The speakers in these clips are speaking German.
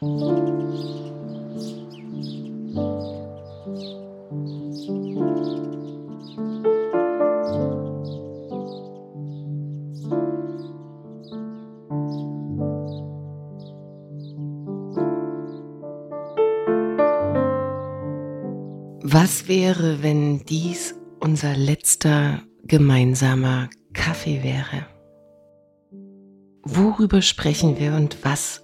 Was wäre, wenn dies unser letzter gemeinsamer Kaffee wäre? Worüber sprechen wir und was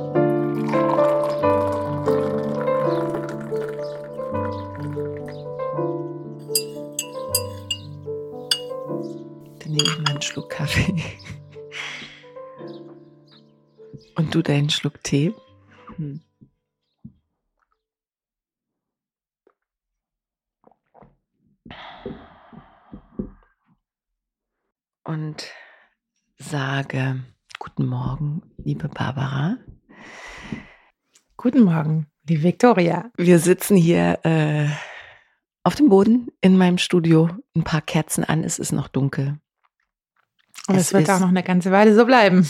Schluck Kaffee. Und du deinen Schluck Tee. Hm. und sage Guten Morgen, liebe Barbara. Guten Morgen, liebe Victoria. Wir sitzen hier äh, auf dem Boden in meinem Studio, ein paar Kerzen an, es ist noch dunkel. Und es, es wird auch noch eine ganze Weile so bleiben.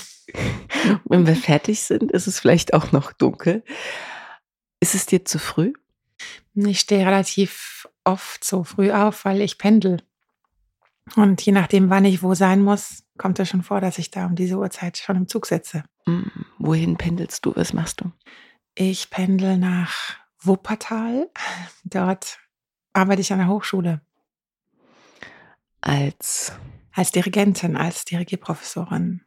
Wenn wir fertig sind, ist es vielleicht auch noch dunkel. Ist es dir zu früh? Ich stehe relativ oft so früh auf, weil ich pendel. Und je nachdem, wann ich wo sein muss, kommt es schon vor, dass ich da um diese Uhrzeit schon im Zug sitze. Mhm. Wohin pendelst du? Was machst du? Ich pendel nach Wuppertal. Dort arbeite ich an der Hochschule. Als? Als Dirigentin, als Dirigierprofessorin.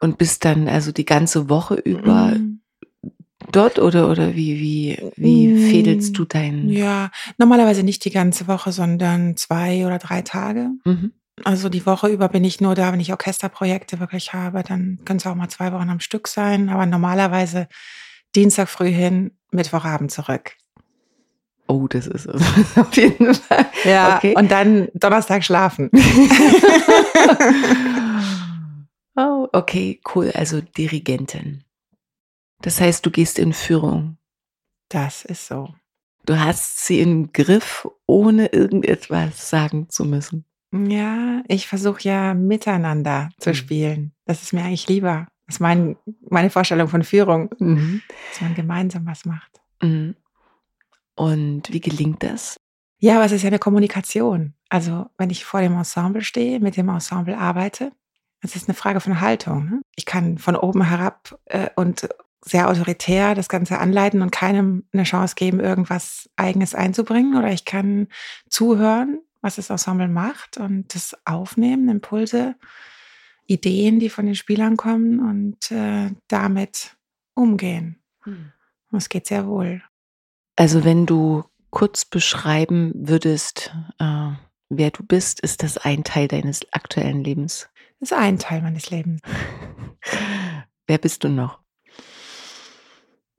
Und bist dann also die ganze Woche über mhm dort oder, oder wie, wie, wie mm, fädelst du deinen? Ja, normalerweise nicht die ganze Woche, sondern zwei oder drei Tage. Mhm. Also die Woche über bin ich nur da, wenn ich Orchesterprojekte wirklich habe, dann können es auch mal zwei Wochen am Stück sein, aber normalerweise Dienstag früh hin, Mittwochabend zurück. Oh, das ist auf jeden Fall. Ja, okay. und dann Donnerstag schlafen. oh, okay, cool. Also Dirigentin. Das heißt, du gehst in Führung. Das ist so. Du hast sie im Griff, ohne irgendetwas sagen zu müssen. Ja, ich versuche ja miteinander zu mhm. spielen. Das ist mir eigentlich lieber. Das ist mein, meine Vorstellung von Führung, mhm. dass man gemeinsam was macht. Mhm. Und wie gelingt das? Ja, aber es ist ja eine Kommunikation. Also wenn ich vor dem Ensemble stehe, mit dem Ensemble arbeite, es ist eine Frage von Haltung. Ne? Ich kann von oben herab äh, und sehr autoritär das Ganze anleiten und keinem eine Chance geben, irgendwas Eigenes einzubringen. Oder ich kann zuhören, was das Ensemble macht und das aufnehmen, Impulse, Ideen, die von den Spielern kommen und äh, damit umgehen. Hm. Und es geht sehr wohl. Also wenn du kurz beschreiben würdest, äh, wer du bist, ist das ein Teil deines aktuellen Lebens? Das ist ein Teil meines Lebens. wer bist du noch?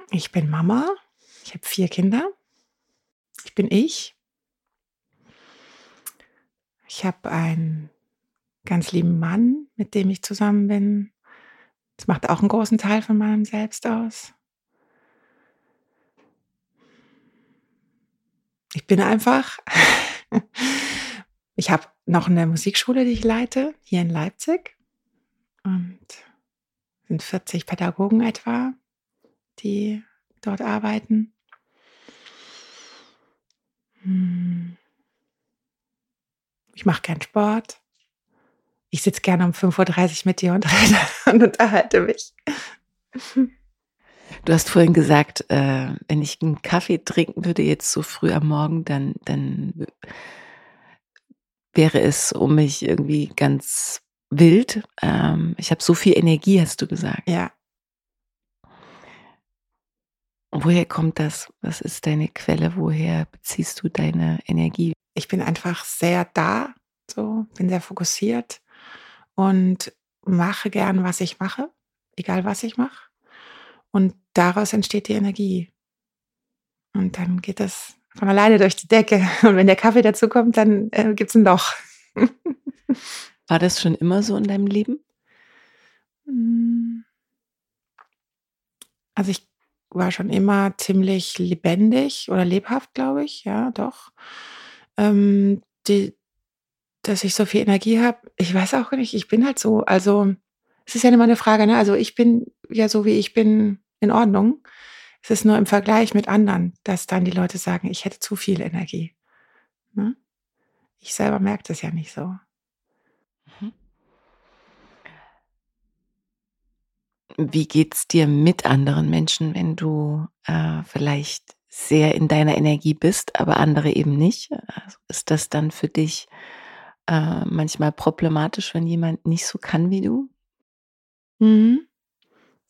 Ich bin Mama. Ich habe vier Kinder. Ich bin ich. Ich habe einen ganz lieben Mann, mit dem ich zusammen bin. Das macht auch einen großen Teil von meinem Selbst aus. Ich bin einfach. Ich habe noch eine Musikschule, die ich leite, hier in Leipzig. Und sind 40 Pädagogen etwa die dort arbeiten. Hm. Ich mache gern Sport. Ich sitze gerne um 5.30 Uhr mit dir und und unterhalte mich. Du hast vorhin gesagt, äh, wenn ich einen Kaffee trinken würde, jetzt so früh am Morgen, dann, dann wäre es um mich irgendwie ganz wild. Ähm, ich habe so viel Energie, hast du gesagt. Ja. Woher kommt das? Was ist deine Quelle? Woher beziehst du deine Energie? Ich bin einfach sehr da, so, bin sehr fokussiert und mache gern, was ich mache, egal was ich mache. Und daraus entsteht die Energie. Und dann geht das von alleine durch die Decke. Und wenn der Kaffee dazu kommt, dann äh, gibt es ein Loch. War das schon immer so in deinem Leben? Hm. Also ich war schon immer ziemlich lebendig oder lebhaft, glaube ich, ja, doch. Ähm, die, dass ich so viel Energie habe, ich weiß auch nicht, ich bin halt so. Also es ist ja immer eine Frage, ne? Also ich bin ja so, wie ich bin, in Ordnung. Es ist nur im Vergleich mit anderen, dass dann die Leute sagen, ich hätte zu viel Energie. Ne? Ich selber merke das ja nicht so. Mhm. Wie geht's dir mit anderen Menschen, wenn du äh, vielleicht sehr in deiner Energie bist, aber andere eben nicht? Also ist das dann für dich äh, manchmal problematisch, wenn jemand nicht so kann wie du? Mhm.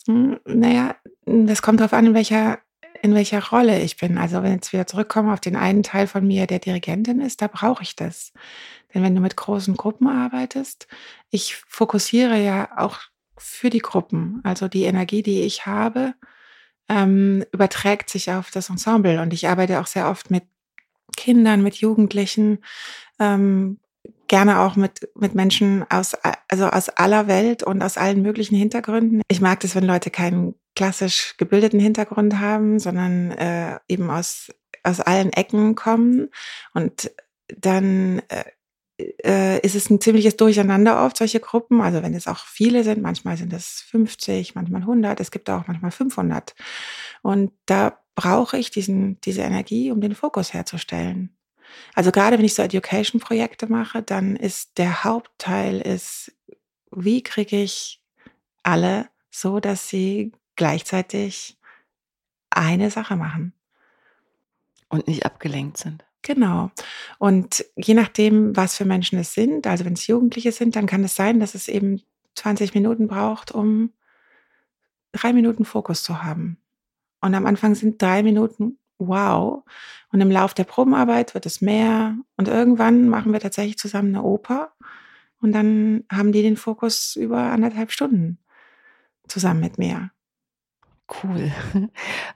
Hm, naja, das kommt darauf an, in welcher in welcher Rolle ich bin. Also, wenn ich jetzt wieder zurückkomme auf den einen Teil von mir, der Dirigentin ist, da brauche ich das. Denn wenn du mit großen Gruppen arbeitest ich fokussiere ja auch für die Gruppen. Also, die Energie, die ich habe, ähm, überträgt sich auf das Ensemble und ich arbeite auch sehr oft mit Kindern, mit Jugendlichen, ähm, gerne auch mit, mit Menschen aus, also aus aller Welt und aus allen möglichen Hintergründen. Ich mag das, wenn Leute keinen klassisch gebildeten Hintergrund haben, sondern äh, eben aus, aus allen Ecken kommen. Und dann äh, äh ist es ein ziemliches Durcheinander oft, solche Gruppen. Also wenn es auch viele sind, manchmal sind es 50, manchmal 100, es gibt auch manchmal 500. Und da brauche ich diesen, diese Energie, um den Fokus herzustellen. Also gerade wenn ich so Education-Projekte mache, dann ist der Hauptteil ist, wie kriege ich alle so, dass sie gleichzeitig eine Sache machen. Und nicht abgelenkt sind. Genau. Und je nachdem, was für Menschen es sind, also wenn es Jugendliche sind, dann kann es sein, dass es eben 20 Minuten braucht, um drei Minuten Fokus zu haben. Und am Anfang sind drei Minuten wow. Und im Lauf der Probenarbeit wird es mehr. Und irgendwann machen wir tatsächlich zusammen eine Oper. Und dann haben die den Fokus über anderthalb Stunden zusammen mit mir. Cool.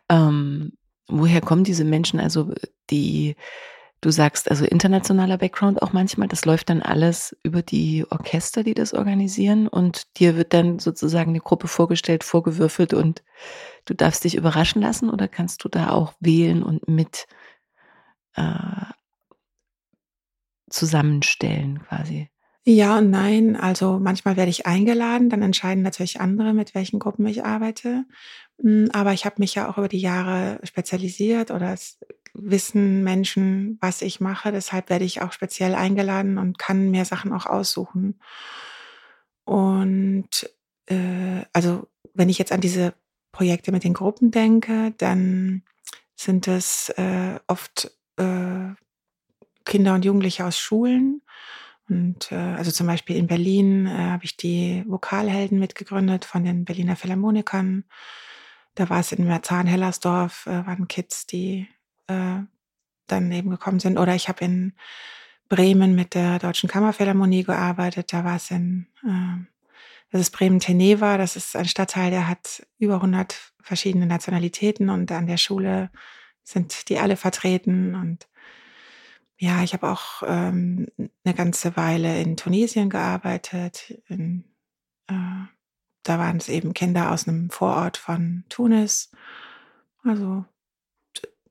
ähm, woher kommen diese Menschen, also die Du sagst also internationaler Background auch manchmal, das läuft dann alles über die Orchester, die das organisieren und dir wird dann sozusagen eine Gruppe vorgestellt, vorgewürfelt und du darfst dich überraschen lassen oder kannst du da auch wählen und mit äh, zusammenstellen quasi? Ja und nein. Also manchmal werde ich eingeladen, dann entscheiden natürlich andere, mit welchen Gruppen ich arbeite. Hm, aber ich habe mich ja auch über die Jahre spezialisiert oder es wissen Menschen, was ich mache. Deshalb werde ich auch speziell eingeladen und kann mir Sachen auch aussuchen. Und äh, also wenn ich jetzt an diese Projekte mit den Gruppen denke, dann sind es äh, oft äh, Kinder und Jugendliche aus Schulen. Und äh, also zum Beispiel in Berlin äh, habe ich die Vokalhelden mitgegründet von den Berliner Philharmonikern. Da war es in Merzahn-Hellersdorf, äh, waren Kids, die äh, dann eben gekommen sind. Oder ich habe in Bremen mit der Deutschen Kammerphilharmonie gearbeitet. Da war es in, äh, das ist Bremen-Teneva. Das ist ein Stadtteil, der hat über 100 verschiedene Nationalitäten und an der Schule sind die alle vertreten. Und ja, ich habe auch ähm, eine ganze Weile in Tunesien gearbeitet. In, äh, da waren es eben Kinder aus einem Vorort von Tunis. Also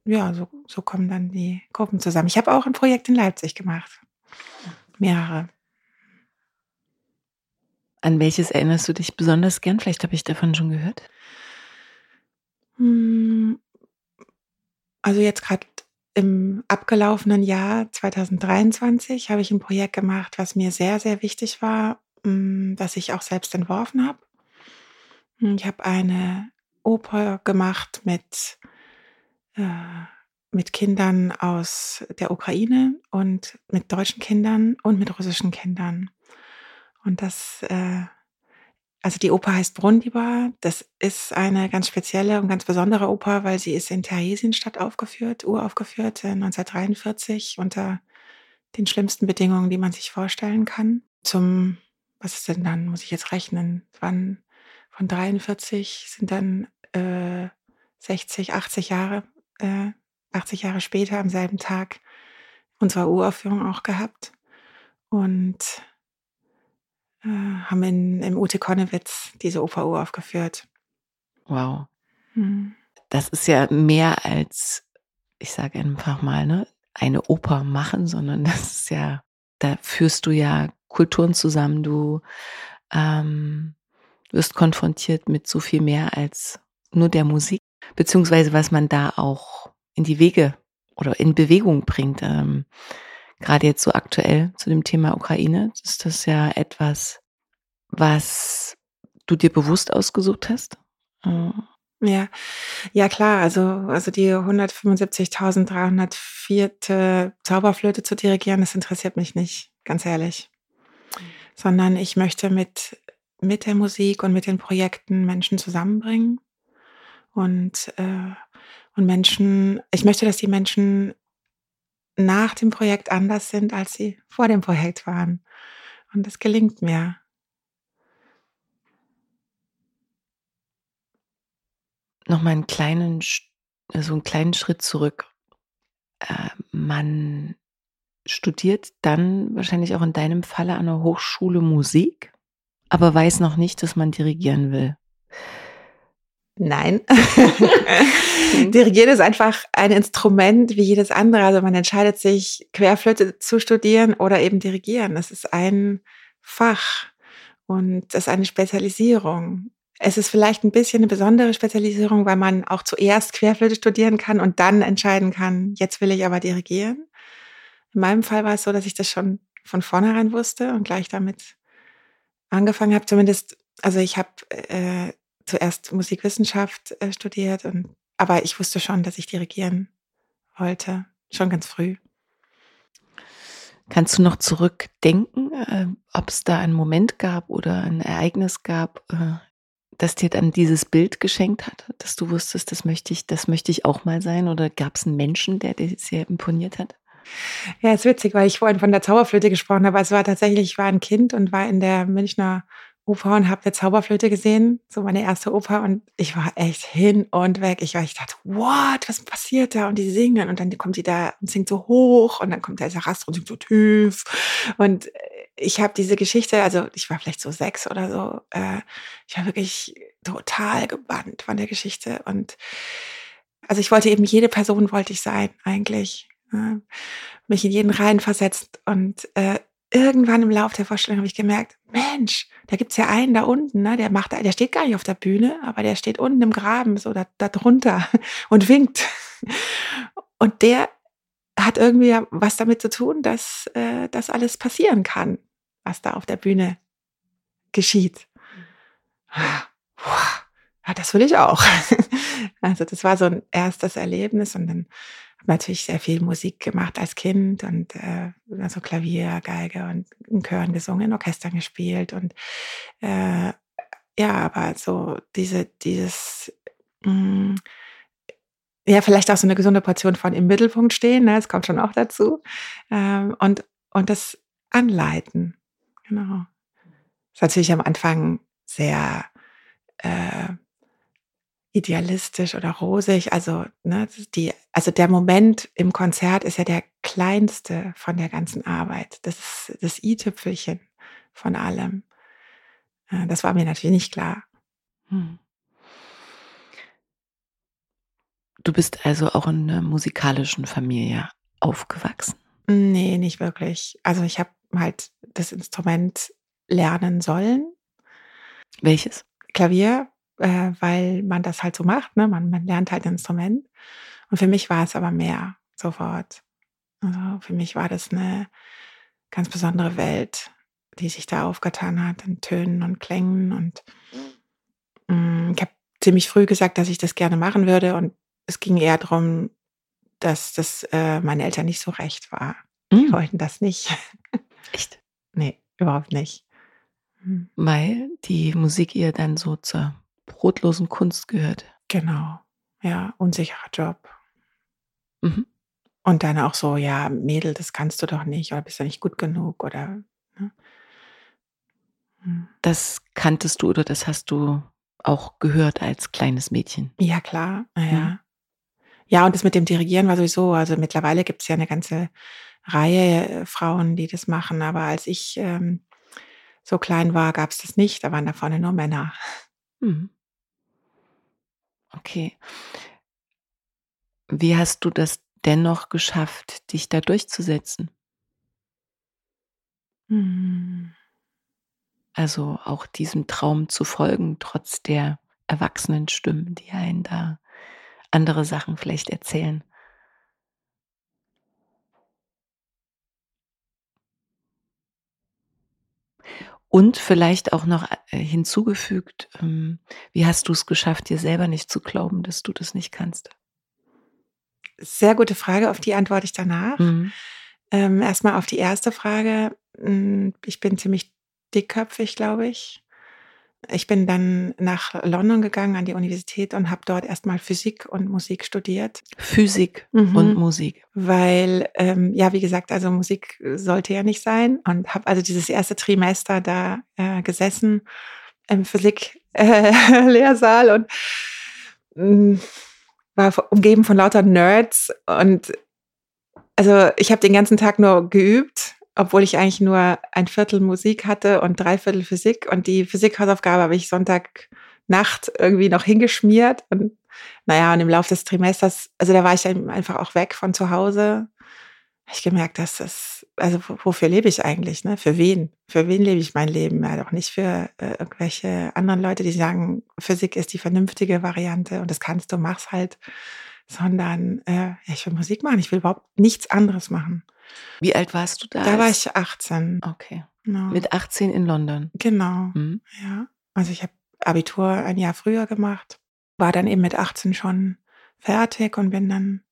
ja, so, so kommen dann die Gruppen zusammen. Ich habe auch ein Projekt in Leipzig gemacht. Mehrere. An welches erinnerst du dich besonders gern? Vielleicht habe ich davon schon gehört. Hm, also jetzt gerade im abgelaufenen Jahr 2023 habe ich ein Projekt gemacht, was mir sehr, sehr wichtig war, hm, das ich auch selbst entworfen habe. Hm, ich habe eine Oper gemacht mit mit Kindern aus der Ukraine und mit deutschen Kindern und mit russischen Kindern. Und das, äh, also die Oper heißt Brundibar. Das ist eine ganz spezielle und ganz besondere Oper, weil sie ist in Theresienstadt aufgeführt, uraufgeführt, 1943 unter den schlimmsten Bedingungen, die man sich vorstellen kann. Zum, was ist denn dann, muss ich jetzt rechnen, wann von 43 sind dann äh, 60, 80 Jahre, äh, 80 Jahre später am selben Tag unsere Uraufführung auch gehabt und äh, haben in, im Ute Konnewitz diese Oper uraufgeführt. Wow. Hm. Das ist ja mehr als, ich sage einfach mal, ne, eine Oper machen, sondern das ist ja, da führst du ja Kulturen zusammen, du ähm, wirst konfrontiert mit so viel mehr als nur der Musik, beziehungsweise was man da auch in die Wege oder in Bewegung bringt. Ähm, Gerade jetzt so aktuell zu dem Thema Ukraine ist das ja etwas, was du dir bewusst ausgesucht hast. Äh, ja, ja klar. Also, also die 175.304. Zauberflöte zu dirigieren, das interessiert mich nicht, ganz ehrlich. Sondern ich möchte mit, mit der Musik und mit den Projekten Menschen zusammenbringen und, äh, und Menschen, ich möchte, dass die Menschen nach dem Projekt anders sind, als sie vor dem Projekt waren. Und das gelingt mir. noch mal einen kleinen, so einen kleinen Schritt zurück. Äh, man studiert dann wahrscheinlich auch in deinem Falle an der Hochschule Musik, aber weiß noch nicht, dass man dirigieren will. Nein. Dirigieren ist einfach ein Instrument wie jedes andere. Also man entscheidet sich, Querflöte zu studieren oder eben dirigieren. Das ist ein Fach und das ist eine Spezialisierung. Es ist vielleicht ein bisschen eine besondere Spezialisierung, weil man auch zuerst Querflöte studieren kann und dann entscheiden kann, jetzt will ich aber dirigieren. In meinem Fall war es so, dass ich das schon von vornherein wusste und gleich damit angefangen habe. Zumindest, also ich habe äh, zuerst Musikwissenschaft äh, studiert, und, aber ich wusste schon, dass ich dirigieren wollte, schon ganz früh. Kannst du noch zurückdenken, äh, ob es da einen Moment gab oder ein Ereignis gab äh, das dir dann dieses Bild geschenkt hat, dass du wusstest, das möchte ich, das möchte ich auch mal sein? Oder gab es einen Menschen, der dir sehr imponiert hat? Ja, ist witzig, weil ich vorhin von der Zauberflöte gesprochen habe. Es war tatsächlich, ich war ein Kind und war in der Münchner Oper und habe der Zauberflöte gesehen, so meine erste Oper und ich war echt hin und weg. Ich war, ich dachte, what, was passiert da? Und die singen und dann kommt die da und singt so hoch und dann kommt der Sarastro und singt so tief und ich habe diese Geschichte, also ich war vielleicht so sechs oder so, äh, ich war wirklich total gebannt von der Geschichte und also ich wollte eben jede Person wollte ich sein eigentlich, äh, mich in jeden rein versetzt und äh, irgendwann im Laufe der Vorstellung habe ich gemerkt, Mensch, da gibt's ja einen da unten, ne, der macht, der steht gar nicht auf der Bühne, aber der steht unten im Graben, so da, da drunter und winkt. Und der hat irgendwie was damit zu tun, dass äh, das alles passieren kann, was da auf der Bühne geschieht. Ja, das will ich auch. Also das war so ein erstes Erlebnis und dann natürlich sehr viel Musik gemacht als Kind und äh, also Klavier, Geige und in Chören gesungen, in Orchestern gespielt und äh, ja, aber so diese dieses mh, mm, ja, vielleicht auch so eine gesunde Portion von im Mittelpunkt stehen, ne? das kommt schon auch dazu. Ähm, und, und das Anleiten. Genau. Das ist natürlich am Anfang sehr äh, idealistisch oder rosig. Also, ne, die, also der Moment im Konzert ist ja der kleinste von der ganzen Arbeit. Das ist das i-Tüpfelchen von allem. Äh, das war mir natürlich nicht klar. Hm. Du bist also auch in einer musikalischen Familie aufgewachsen? Nee, nicht wirklich. Also ich habe halt das Instrument lernen sollen. Welches? Klavier, äh, weil man das halt so macht. Ne? Man, man lernt halt ein Instrument. Und für mich war es aber mehr sofort. Also für mich war das eine ganz besondere Welt, die sich da aufgetan hat in Tönen und Klängen. Und mh, mm, ich habe ziemlich früh gesagt, dass ich das gerne machen würde. Und es ging eher darum, dass das äh, meine Eltern nicht so recht war. Die mm. wollten das nicht. Echt? nee, überhaupt nicht. Hm. Weil die Musik ihr dann so zur brotlosen Kunst gehört. Genau. Ja, unsicherer Job. Mhm. Und dann auch so, ja, Mädel, das kannst du doch nicht oder bist du nicht gut genug oder. Ne? Hm. Das kanntest du oder das hast du auch gehört als kleines Mädchen. Ja, klar. Ja. Mhm. Ja, und das mit dem Dirigieren war sowieso, also mittlerweile gibt es ja eine ganze Reihe äh, Frauen, die das machen, aber als ich ähm, so klein war, gab es das nicht. Da waren da vorne nur Männer. Mhm. Okay. Wie hast du das dennoch geschafft, dich da durchzusetzen? Mhm. Also auch diesem Traum zu folgen, trotz der erwachsenen Stimmen, die einen da andere Sachen vielleicht erzählen. Und vielleicht auch noch äh, hinzugefügt, ähm, wie hast du es geschafft, dir selber nicht zu glauben, dass du das nicht kannst? Sehr gute Frage, auf die antworte ich danach. Mhm. Ähm, erstmal auf die erste Frage. Hm, ich bin ziemlich dickköpfig, glaube ich. Ich bin dann nach London gegangen an die Universität und habe dort erstmal Physik und Musik studiert. Physik mhm. und Musik. Weil, ähm, ja, wie gesagt, also Musik sollte ja nicht sein. Und habe also dieses erste Trimester da äh, gesessen im Physik-Lehrsaal äh, und mh, war umgeben von lauter Nerds. Und also ich habe den ganzen Tag nur geübt obwohl ich eigentlich nur ein Viertel Musik hatte und drei Viertel Physik. Und die Physikhausaufgabe habe ich Sonntagnacht irgendwie noch hingeschmiert. Und naja, und im Laufe des Trimesters, also da war ich einfach auch weg von zu Hause. Habe ich gemerkt, dass das, also wofür lebe ich eigentlich, ne? Für wen? Für wen lebe ich mein Leben? Ja, doch nicht für äh, irgendwelche anderen Leute, die sagen, Physik ist die vernünftige Variante und das kannst du, mach's halt. Sondern äh, ich will Musik machen, ich will überhaupt nichts anderes machen. Wie alt warst du da? Da war ich 18. Okay. Genau. Mit 18 in London. Genau. Mhm. Ja. Also ich habe Abitur ein Jahr früher gemacht, war dann eben mit 18 schon fertig und bin dann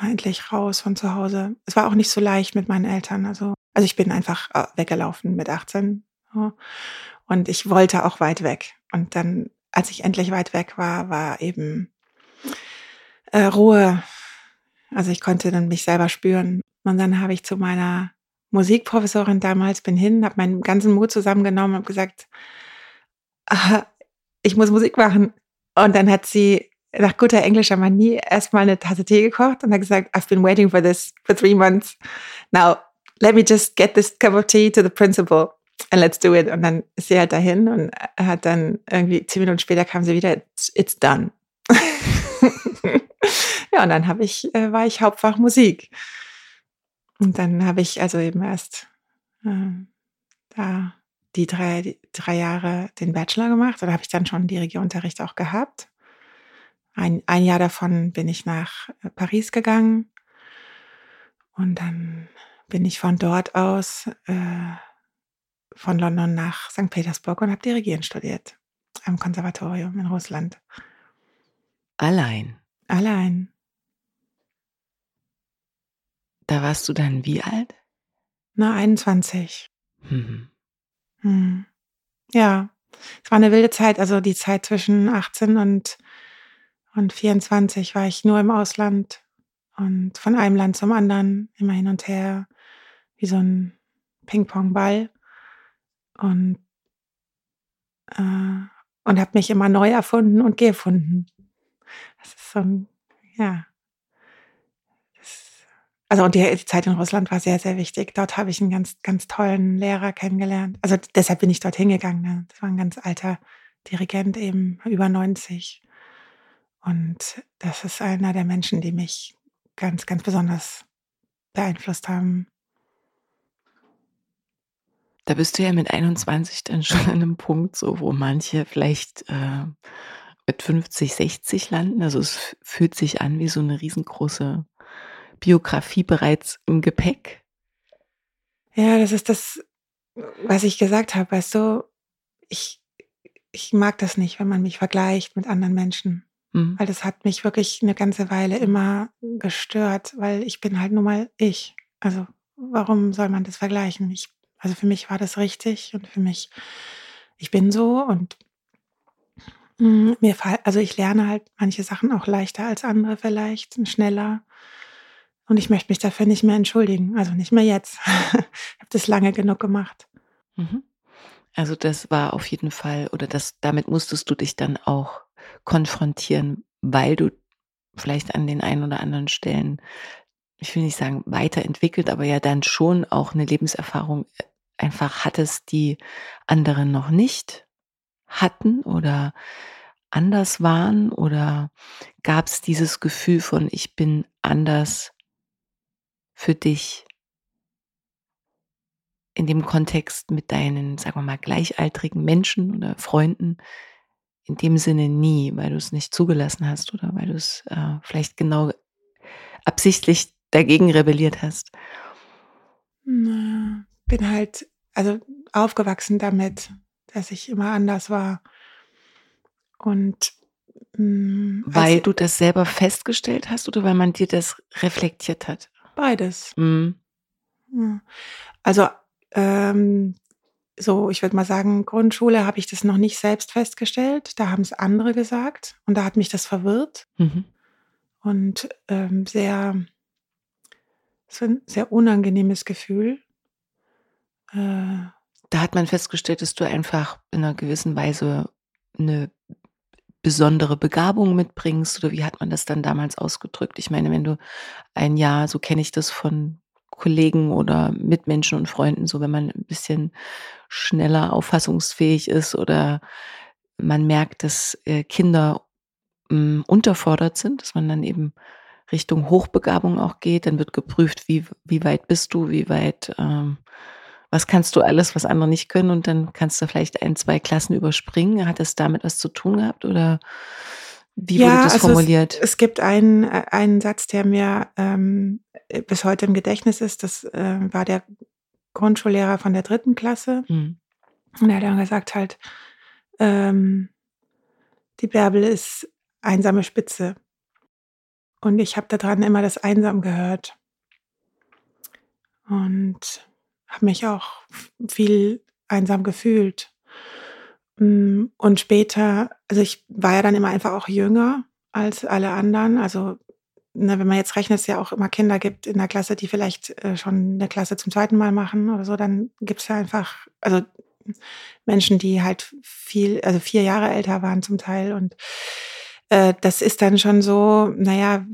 endlich raus von zu Hause. Es war auch nicht so leicht mit meinen Eltern. Also, also ich bin einfach äh, weggelaufen mit 18. Und ich wollte auch weit weg. Und dann, als ich endlich weit weg war, war eben äh, Ruhe also ich konnte dann mich selber spüren. Und dann habe ich zu meiner Musikprofessorin damals bin hin, habe meinen ganzen Mut zusammengenommen und gesagt, ich muss Musik machen. Und dann hat sie nach guter englischer Manie erstmal eine Tasse Tee gekocht und hat gesagt, I've been waiting for this for three months. Now, let me just get this cup of tea to the principal and let's do it. Und dann ist sie halt dahin und hat dann irgendwie zehn Minuten später kam sie wieder, it's done. Ja, und dann habe ich, äh, war ich Hauptfach Musik. Und dann habe ich also eben erst äh, da die drei, die drei Jahre den Bachelor gemacht. Oder habe ich dann schon Dirigierunterricht auch gehabt. Ein, ein Jahr davon bin ich nach äh, Paris gegangen. Und dann bin ich von dort aus äh, von London nach St. Petersburg und habe Dirigieren studiert am Konservatorium in Russland. Allein. Allein. Da warst du dann wie alt? Na, 21. Mhm. Hm. Ja, es war eine wilde Zeit. Also die Zeit zwischen 18 und, und 24 war ich nur im Ausland und von einem Land zum anderen immer hin und her, wie so ein Ping-Pong-Ball. Und, äh, und habe mich immer neu erfunden und gefunden. Das ist so ein, ja, also und die, Zeit in Russland war sehr, sehr wichtig. Dort habe ich einen ganz, ganz tollen Lehrer kennengelernt. Also deshalb bin ich dort hingegangen. Ne? Das war ein ganz alter Dirigent, eben über 90. Und das ist einer der Menschen, die mich ganz, ganz besonders beeinflusst haben. Da bist du ja mit 21 dann schon an einem Punkt, so wo manche vielleicht äh, mit 50, 60 landen. Also es fühlt sich an wie so eine riesengroße Biografie bereits im Gepäck? Ja, das ist das, was ich gesagt habe. Weißt du, ich, ich mag das nicht, wenn man mich vergleicht mit anderen Menschen. Mhm. Weil das hat mich wirklich eine ganze Weile immer gestört, weil ich bin halt nun mal ich. Also warum soll man das vergleichen? Ich, also für mich war das richtig und für mich, ich bin so und mh, mir fall, also ich lerne halt manche Sachen auch leichter als andere vielleicht, schneller. Und ich möchte mich dafür nicht mehr entschuldigen. Also nicht mehr jetzt. ich habe das lange genug gemacht. Mhm. Also das war auf jeden Fall, oder das, damit musstest du dich dann auch konfrontieren, weil du vielleicht an den einen oder anderen Stellen, ich will nicht sagen weiterentwickelt, aber ja dann schon auch eine Lebenserfahrung einfach hattest, die andere noch nicht hatten oder anders waren? Oder gab es dieses Gefühl von, ich bin anders für dich in dem Kontext mit deinen, sagen wir mal, gleichaltrigen Menschen oder Freunden? In dem Sinne nie, weil du es nicht zugelassen hast oder weil du es äh, vielleicht genau absichtlich dagegen rebelliert hast. Na, bin halt, also aufgewachsen damit, dass ich immer anders war. Und mh, mm, weil du das selber festgestellt hast oder weil man dir das reflektiert hat? Beides. Mhm. Also ähm, so, ich würde mal sagen, Grundschule habe ich das noch nicht selbst festgestellt. Da haben es andere gesagt und da hat mich das verwirrt mhm. und ähm, sehr, so ein sehr unangenehmes Gefühl. Äh, da hat man festgestellt, dass du einfach in einer gewissen Weise eine besondere Begabung mitbringst oder wie hat man das dann damals ausgedrückt? Ich meine, wenn du ein Jahr, so kenne ich das von Kollegen oder Mitmenschen und Freunden, so wenn man ein bisschen schneller auffassungsfähig ist oder man merkt, dass äh, Kinder hm, unterfordert sind, dass man dann eben Richtung Hochbegabung auch geht, dann wird geprüft, wie, wie weit bist du, wie weit ähm, was kannst du alles, was andere nicht können und dann kannst du vielleicht ein, zwei Klassen überspringen. Hat das damit was zu tun gehabt oder wie ja, wurde das also formuliert? Es, es, gibt einen, äh, einen Satz, der mir ähm, bis heute im Gedächtnis ist. Das äh, war der Grundschullehrer von der dritten Klasse. Mhm. Und er hat dann gesagt halt, ähm, die Bärbel ist einsame Spitze. Und ich habe daran immer das Einsam gehört. Und habe mich auch viel einsam gefühlt. Mm, und später, also ich war ja dann immer einfach auch jünger als alle anderen. Also ne, wenn man jetzt rechnet, es ja auch immer Kinder gibt in der Klasse, die vielleicht äh, schon eine Klasse zum zweiten Mal machen oder so, dann gibt es ja einfach, also Menschen, die halt viel, also vier Jahre älter waren zum Teil und äh, das ist dann schon so, naja,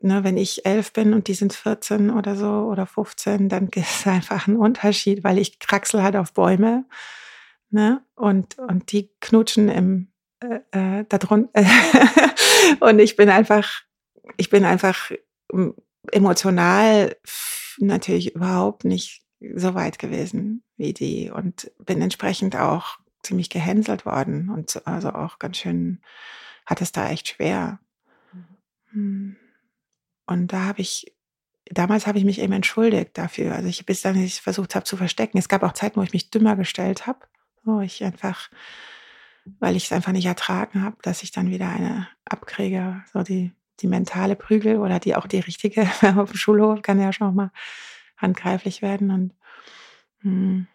ne, wenn ich elf bin und die sind 14 oder so oder 15, dann ist es einfach ein Unterschied, weil ich kraxel halt auf Bäume. Ne? Und, und die knutschen im äh, äh, da drunter. und ich bin einfach, ich bin einfach hm, emotional natürlich überhaupt nicht so weit gewesen wie die und bin entsprechend auch ziemlich gehänselt worden und also auch ganz schön hat es da echt schwer. Mhm. Und da habe ich, damals habe ich mich eben entschuldigt dafür. Also ich bis dann ich versucht habe zu verstecken. Es gab auch Zeiten, wo ich mich dümmer gestellt habe, wo ich einfach, weil ich es einfach nicht ertragen habe, dass ich dann wieder eine abkriege, so die, die mentale Prügel oder die auch die richtige auf dem Schulhof kann ja schon mal handgreiflich werden. Und mh, hm,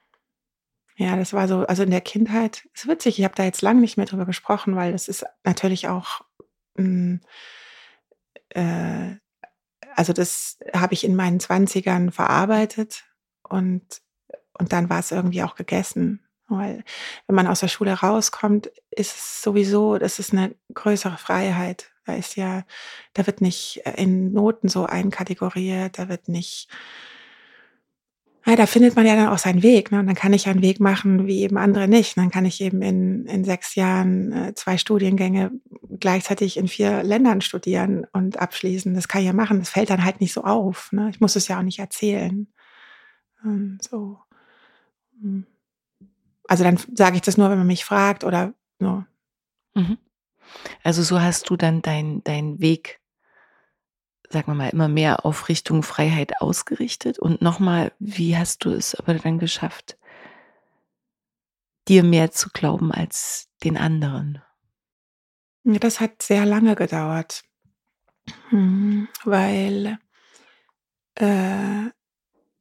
ja, das war so, also in der Kindheit, ist witzig, ich habe da jetzt lange nicht mehr drüber gesprochen, weil das ist natürlich auch, hm, äh, also das habe ich in meinen Zwanzigern verarbeitet und, und dann war es irgendwie auch gegessen. Weil wenn man aus der Schule rauskommt, ist es sowieso, das ist eine größere Freiheit. Da ist ja, da wird nicht in Noten so einkategoriert, da wird nicht ja, da findet man ja dann auch seinen Weg. Ne? Und dann kann ich einen Weg machen, wie eben andere nicht. dann kann ich eben in, in sechs Jahren äh, zwei Studiengänge gleichzeitig in vier Ländern studieren und abschließen. Das kann ich ja machen. Das fällt dann halt nicht so auf. Ne? Ich muss es ja auch nicht erzählen. Und so. Hm. Also dann sage ich das nur, wenn man mich fragt oder nur. Mhm. Also so hast du dann deinen dein Weg sagen wir mal, immer mehr auf Richtung Freiheit ausgerichtet? Und nochmal, wie hast du es aber dann geschafft, dir mehr zu glauben als den anderen? Das hat sehr lange gedauert, hm, weil äh,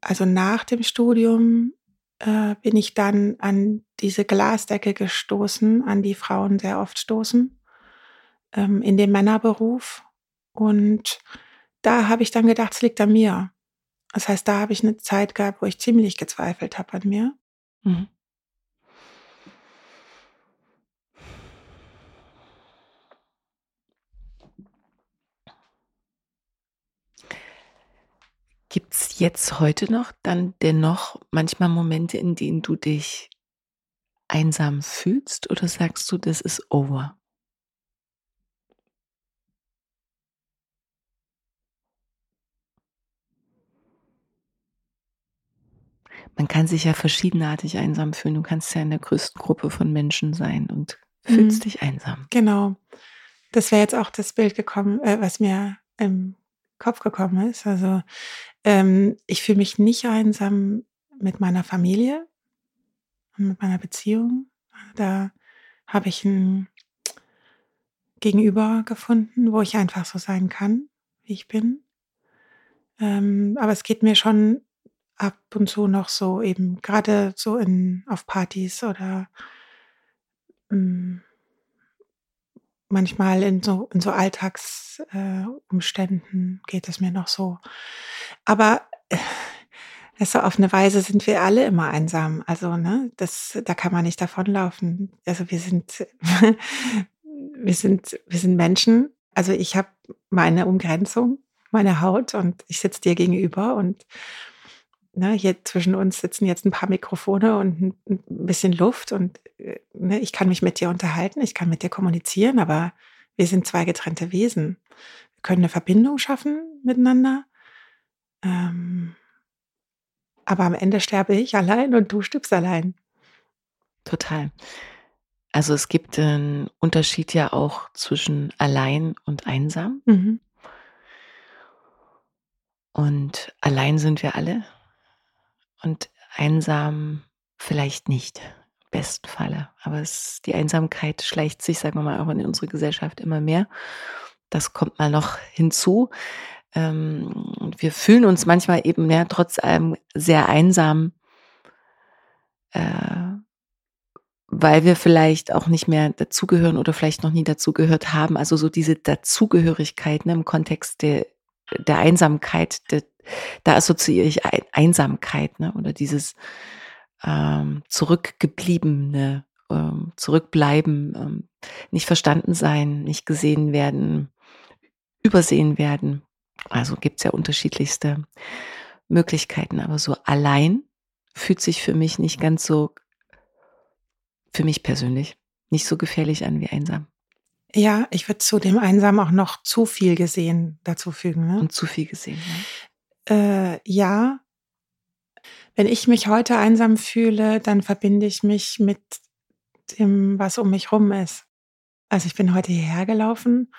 also nach dem Studium äh, bin ich dann an diese Glasdecke gestoßen, an die Frauen sehr oft stoßen, ähm, in dem Männerberuf. Und da habe ich dann gedacht, es liegt an mir. Das heißt, da habe ich eine Zeit gehabt, wo ich ziemlich gezweifelt habe an mir. Mhm. Gibt es jetzt heute noch dann dennoch manchmal Momente, in denen du dich einsam fühlst oder sagst du, das ist over? Man kann sich ja verschiedenartig einsam fühlen. Du kannst ja in der größten Gruppe von Menschen sein und fühlst mhm. dich einsam. Genau. Das wäre jetzt auch das Bild gekommen, äh, was mir im Kopf gekommen ist. Also ähm, ich fühle mich nicht einsam mit meiner Familie und mit meiner Beziehung. Da habe ich ein Gegenüber gefunden, wo ich einfach so sein kann, wie ich bin. Ähm, aber es geht mir schon ab und zu noch so eben, gerade so in, auf Partys oder ähm, manchmal in so, in so Alltagsumständen äh, geht es mir noch so. Aber äh, also auf eine Weise sind wir alle immer einsam. Also, ne, das, da kann man nicht davonlaufen. Also wir sind, wir sind, wir sind Menschen. Also ich habe meine Umgrenzung, meine Haut und ich sitze dir gegenüber und ne, hier zwischen uns sitzen jetzt ein paar Mikrofone und ein, ein bisschen Luft und äh, ne, ich kann mich mit dir unterhalten, ich kann mit dir kommunizieren, aber wir sind zwei getrennte Wesen. Wir können eine Verbindung schaffen miteinander. Ähm, aber am Ende sterbe ich allein und du stirbst allein. Total. Also es gibt einen Unterschied ja auch zwischen allein und einsam. Mhm. Und allein sind wir alle und einsam vielleicht nicht, im besten Falle. Aber es, die Einsamkeit schleicht sich, sagen wir mal, auch in unsere Gesellschaft immer mehr. Das kommt mal noch hinzu. Ähm, wir fühlen uns manchmal eben ja trotz allem sehr einsam, äh, weil wir vielleicht auch nicht mehr dazugehören oder vielleicht noch nie dazugehört haben. Also so diese Dazugehörigkeit ne, im Kontext der, der Einsamkeit, der, da assoziiere ich Einsamkeit ne, oder dieses ähm, zurückgebliebene, ähm, zurückbleiben, ähm, nicht verstanden sein, nicht gesehen werden, übersehen werden. Also gibt es ja unterschiedlichste Möglichkeiten, aber so allein fühlt sich für mich nicht ganz so, für mich persönlich, nicht so gefährlich an wie einsam. Ja, ich würde zu dem Einsam auch noch zu viel gesehen dazu fügen. Ne? Und zu viel gesehen. Ja. Äh, ja. Wenn ich mich heute einsam fühle, dann verbinde ich mich mit dem, was um mich rum ist. Also ich bin heute hierher gelaufen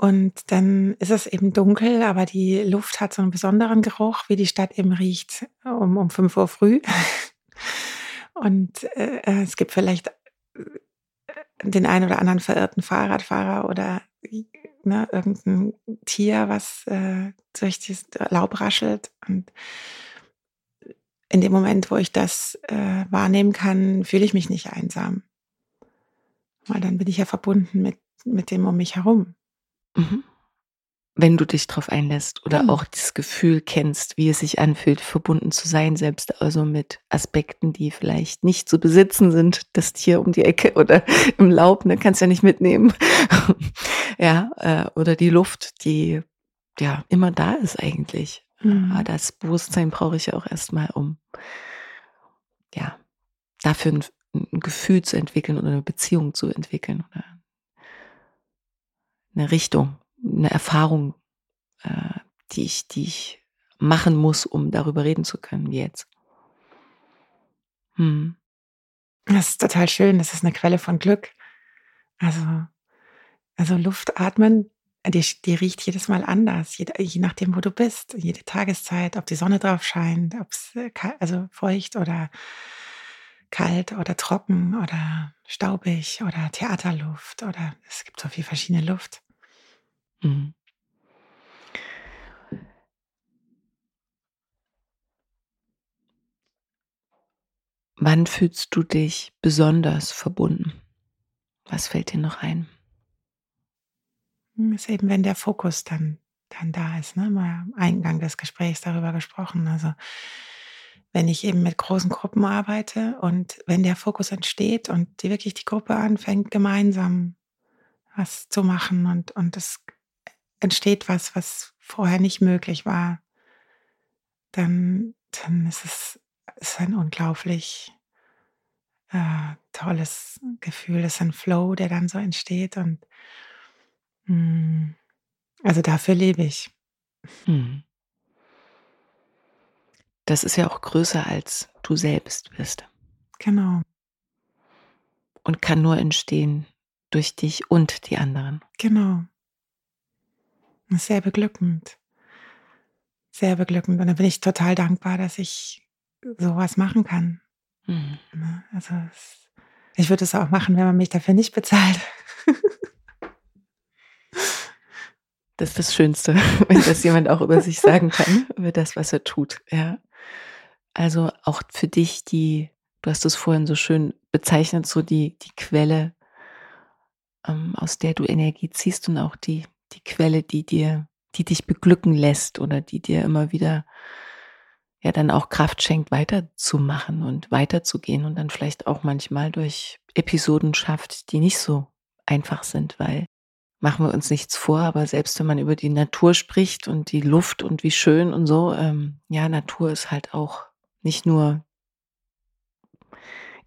und dann ist es eben dunkel, aber die Luft hat so einen besonderen Geruch, wie die Stadt eben riecht, um, um 5 Uhr früh. Und äh, es gibt vielleicht äh, den einen oder anderen verirrten Fahrradfahrer oder ne, irgendein Tier, was äh, durch das Laub raschelt. Und in dem Moment, wo ich das äh, wahrnehmen kann, fühle ich mich nicht einsam. Weil dann bin ich ja verbunden mit, mit dem um mich herum. Mhm. Wenn du dich darauf einlässt oder mhm. auch das Gefühl kennst, wie es sich anfühlt, verbunden zu sein, selbst also mit Aspekten, die vielleicht nicht zu besitzen sind, das Tier um die Ecke oder im Laub, ne, kannst ja nicht mitnehmen. ja, äh, oder die Luft, die ja immer da ist eigentlich. Mhm. Aber das Bewusstsein brauche ich ja auch erstmal, um ja, dafür ein, ein Gefühl zu entwickeln oder eine Beziehung zu entwickeln oder eine Richtung, eine Erfahrung, äh, die ich, die ich machen muss, um darüber reden zu können, wie jetzt. Hm. Das ist total schön. Das ist eine Quelle von Glück. Also, also Luft atmen, die, die riecht jedes Mal anders, je, je, nachdem, wo du bist, jede Tageszeit, ob die Sonne drauf scheint, ob es äh, also feucht oder kalt oder trocken oder staubig oder Theaterluft oder es gibt so viel verschiedene Luft. Mhm. Wann fühlst du dich besonders verbunden? Was fällt dir noch ein? Ist eben, wenn der Fokus dann, dann da ist. Ne? Mal am Eingang des Gesprächs darüber gesprochen. Also wenn ich eben mit großen Gruppen arbeite und wenn der Fokus entsteht und die wirklich die Gruppe anfängt, gemeinsam was zu machen und, und es entsteht was, was vorher nicht möglich war. dann, dann ist es ist ein unglaublich äh, tolles Gefühl. Das ist ein Flow, der dann so entsteht. Und mh, hm, also dafür lebe ich. Mhm. Das ist ja auch größer als du selbst bist. Genau. Und kann nur entstehen durch dich und die anderen. Genau. Sehr beglückend. Sehr beglückend. Und da bin ich total dankbar, dass ich sowas machen kann. Mhm. Ne, also ich würde es auch machen, wenn man mich dafür nicht bezahlt. Das ist das Schönste, wenn das jemand auch über sich sagen kann, über das, was er tut. Ja. Also auch für dich die, du hast es vorhin so schön bezeichnet, so die, die Quelle, ähm, aus der du Energie ziehst und auch die, die Quelle, die dir, die dich beglücken lässt oder die dir immer wieder ja dann auch Kraft schenkt, weiterzumachen und weiterzugehen und dann vielleicht auch manchmal durch Episoden schafft, die nicht so einfach sind, weil machen wir uns nichts vor, aber selbst wenn man über die Natur spricht und die Luft und wie schön und so, ähm, ja, Natur ist halt auch nicht nur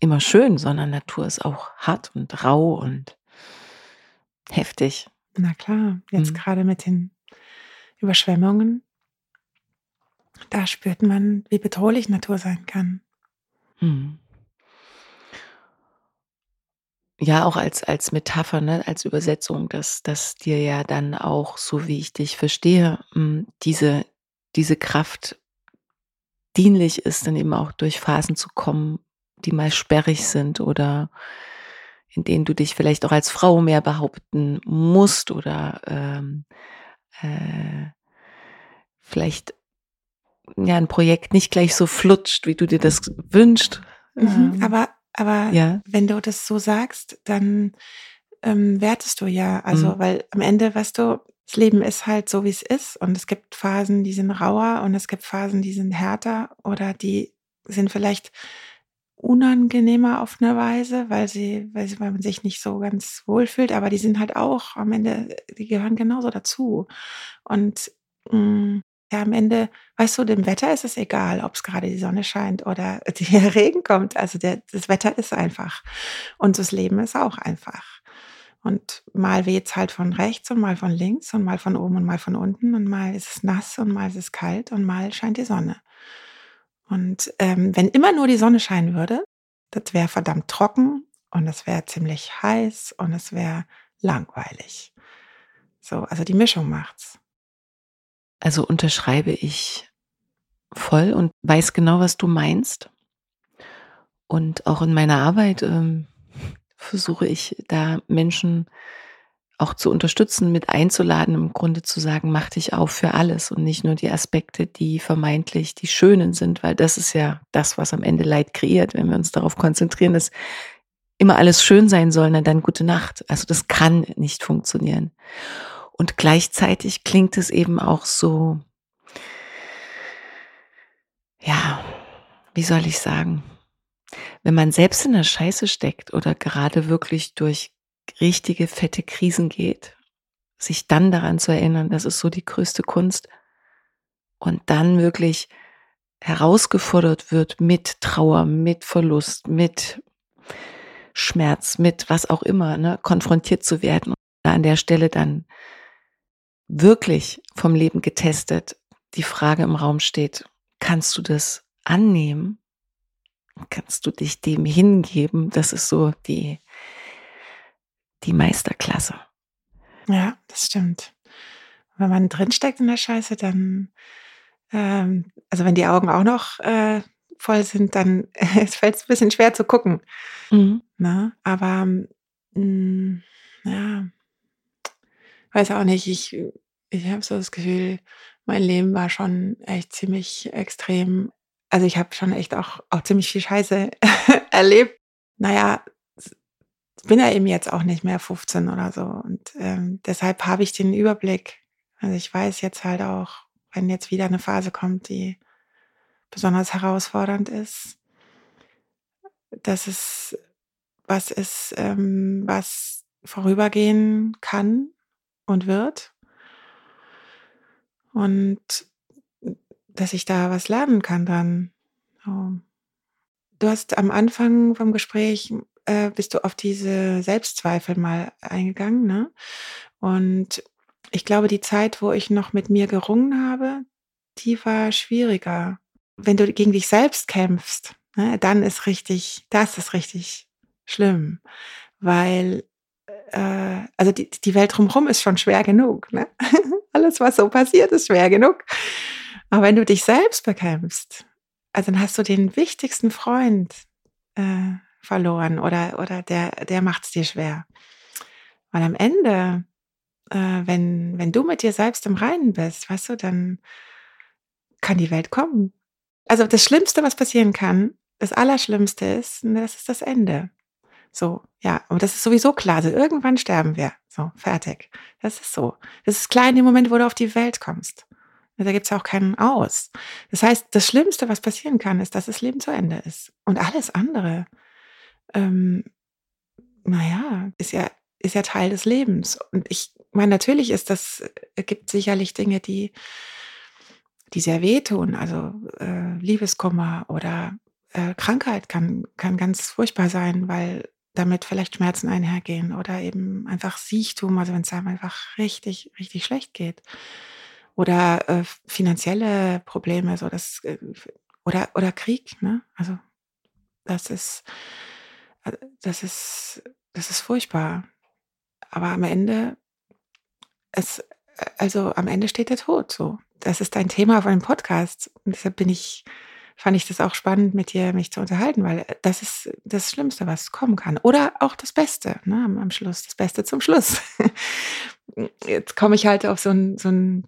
immer schön, sondern Natur ist auch hart und rau und heftig. Na klar, jetzt mhm. gerade mit den Überschwemmungen da spürt man, wie bedrohlich Natur sein kann. Hm. Ja, auch als, als Metapher, ne, als Übersetzung, dass, dass dir ja dann auch, so wie ich dich verstehe, hm, diese, diese Kraft dienlich ist, dann eben auch durch Phasen zu kommen, die mal sperrig sind oder in denen du dich vielleicht auch als Frau mehr behaupten musst oder ähm, äh, vielleicht ja, ein Projekt nicht gleich so flutscht, wie du dir das wünschst. Mhm, ähm, aber aber ja. wenn du das so sagst, dann ähm, wertest du ja. Also, mhm. weil am Ende, weißt du, das Leben ist halt so, wie es ist. Und es gibt Phasen, die sind rauer und es gibt Phasen, die sind härter oder die sind vielleicht unangenehmer auf eine Weise, weil sie, weil, sie, weil man sich nicht so ganz wohlfühlt, aber die sind halt auch am Ende, die gehören genauso dazu. Und mh, mm, ja, am Ende, weißt du, dem Wetter ist es egal, ob es gerade die Sonne scheint oder der Regen kommt. Also der, das Wetter ist einfach. Und das Leben ist auch einfach. Und mal weht es halt von rechts und mal von links und mal von oben und mal von unten und mal ist es nass und mal ist es kalt und mal scheint die Sonne. Und ähm, wenn immer nur die Sonne scheinen würde, das wäre verdammt trocken und es wäre ziemlich heiß und es wäre langweilig. So, also die Mischung macht's. Also unterschreibe ich voll und weiß genau, was du meinst. Und auch in meiner Arbeit ähm, versuche ich da Menschen auch zu unterstützen, mit einzuladen, im Grunde zu sagen, mach dich auf für alles und nicht nur die Aspekte, die vermeintlich die schönen sind, weil das ist ja das, was am Ende Leid kreiert, wenn wir uns darauf konzentrieren, dass immer alles schön sein soll, dann gute Nacht. Also das kann nicht funktionieren. Und gleichzeitig klingt es eben auch so, ja, wie soll ich sagen, wenn man selbst in der Scheiße steckt oder gerade wirklich durch richtige fette Krisen geht, sich dann daran zu erinnern, das ist so die größte Kunst und dann wirklich herausgefordert wird mit Trauer, mit Verlust, mit Schmerz, mit was auch immer, ne, konfrontiert zu werden und an der Stelle dann wirklich vom Leben getestet, die Frage im Raum steht, kannst du das annehmen? Kannst du dich dem hingeben? Das ist so die, die Meisterklasse. Ja, das stimmt. Wenn man drinsteckt in der Scheiße, dann, ähm, also wenn die Augen auch noch äh, voll sind, dann fällt es ein bisschen schwer zu gucken. Mhm. Ne? Aber mh, mm, ja, weiß auch nicht, ich, ich habe so das Gefühl, mein Leben war schon echt ziemlich extrem. Also ich habe schon echt auch, auch ziemlich viel Scheiße erlebt. Naja, bin ja eben jetzt auch nicht mehr 15 oder so. Und ähm, deshalb habe ich den Überblick. Also ich weiß jetzt halt auch, wenn jetzt wieder eine Phase kommt, die besonders herausfordernd ist, dass es was ist, ähm, was vorübergehen kann und wird. Und dass ich da was lernen kann dann. So. Du hast am Anfang vom Gespräch äh, bist du auf diese Selbstzweifel mal eingegangen, ne? Und ich glaube, die Zeit, wo ich noch mit mir gerungen habe, die war schwieriger. Wenn du gegen dich selbst kämpfst, ne, dann ist richtig, das ist richtig schlimm, weil äh, also die, die Welt drumherum ist schon schwer genug. Ne? Alles, was so passiert, ist schwer genug. Aber wenn du dich selbst bekämpfst, also dann hast du den wichtigsten Freund äh, verloren oder, oder der, der macht es dir schwer. Weil am Ende, äh, wenn, wenn du mit dir selbst im Reinen bist, weißt du, dann kann die Welt kommen. Also das Schlimmste, was passieren kann, das Allerschlimmste ist, das ist das Ende. So, ja, aber das ist sowieso klar. Also irgendwann sterben wir. So, fertig. Das ist so. Das ist klar in dem Moment, wo du auf die Welt kommst. Da gibt es auch keinen Aus. Das heißt, das Schlimmste, was passieren kann, ist, dass das Leben zu Ende ist. Und alles andere, ähm, naja, ist ja, ist ja Teil des Lebens. Und ich meine, natürlich ist das, äh, gibt sicherlich Dinge, die, die sehr wehtun. Also äh, Liebeskummer oder äh, Krankheit kann, kann ganz furchtbar sein, weil damit vielleicht Schmerzen einhergehen oder eben einfach Siechtum, also wenn es einem einfach richtig, richtig schlecht geht. Oder äh, finanzielle Probleme, so das, äh, oder, oder Krieg, ne? Also das ist, das ist, das ist furchtbar. Aber am Ende, es, also am Ende steht der Tod so. Das ist ein Thema von dem Podcast. Und deshalb bin ich fand ich das auch spannend, mit dir mich zu unterhalten, weil das ist das Schlimmste, was kommen kann. Oder auch das Beste, ne, am, Schluss, das Beste zum Schluss. Jetzt komme ich halt auf so ein, so ein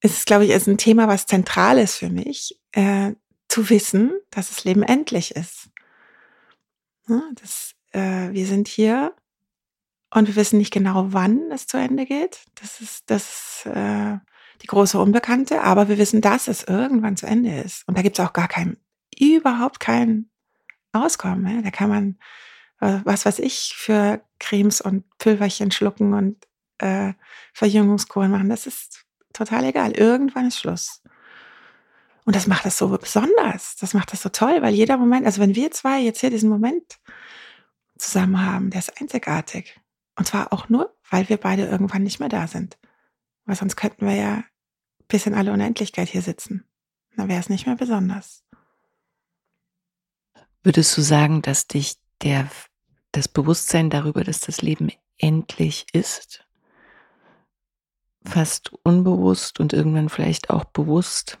es ist, glaube ich, ist ein Thema, was zentral ist für mich, äh, zu wissen, dass das Leben endlich ist. Ne, das, äh, wir sind hier und wir wissen nicht genau, wann es zu Ende geht. Das ist das äh, die große Unbekannte, aber wir wissen, dass es irgendwann zu Ende ist. Und da gibt es auch gar kein, überhaupt kein Auskommen. Da kann man, äh, was weiß ich, für Cremes und Pülverchen schlucken und äh, Verjüngungskuren machen. Das ist total egal. Irgendwann ist Schluss. Und das macht das so besonders. Das macht das so toll, weil jeder Moment, also wenn wir zwei jetzt hier diesen Moment zusammen haben, der ist einzigartig. Und zwar auch nur, weil wir beide irgendwann nicht mehr da sind. Weil sonst könnten wir ja bis in alle Unendlichkeit hier sitzen. Dann wäre es nicht mehr besonders. Würdest du sagen, dass dich der, das Bewusstsein darüber, dass das Leben endlich ist, fast unbewusst und irgendwann vielleicht auch bewusst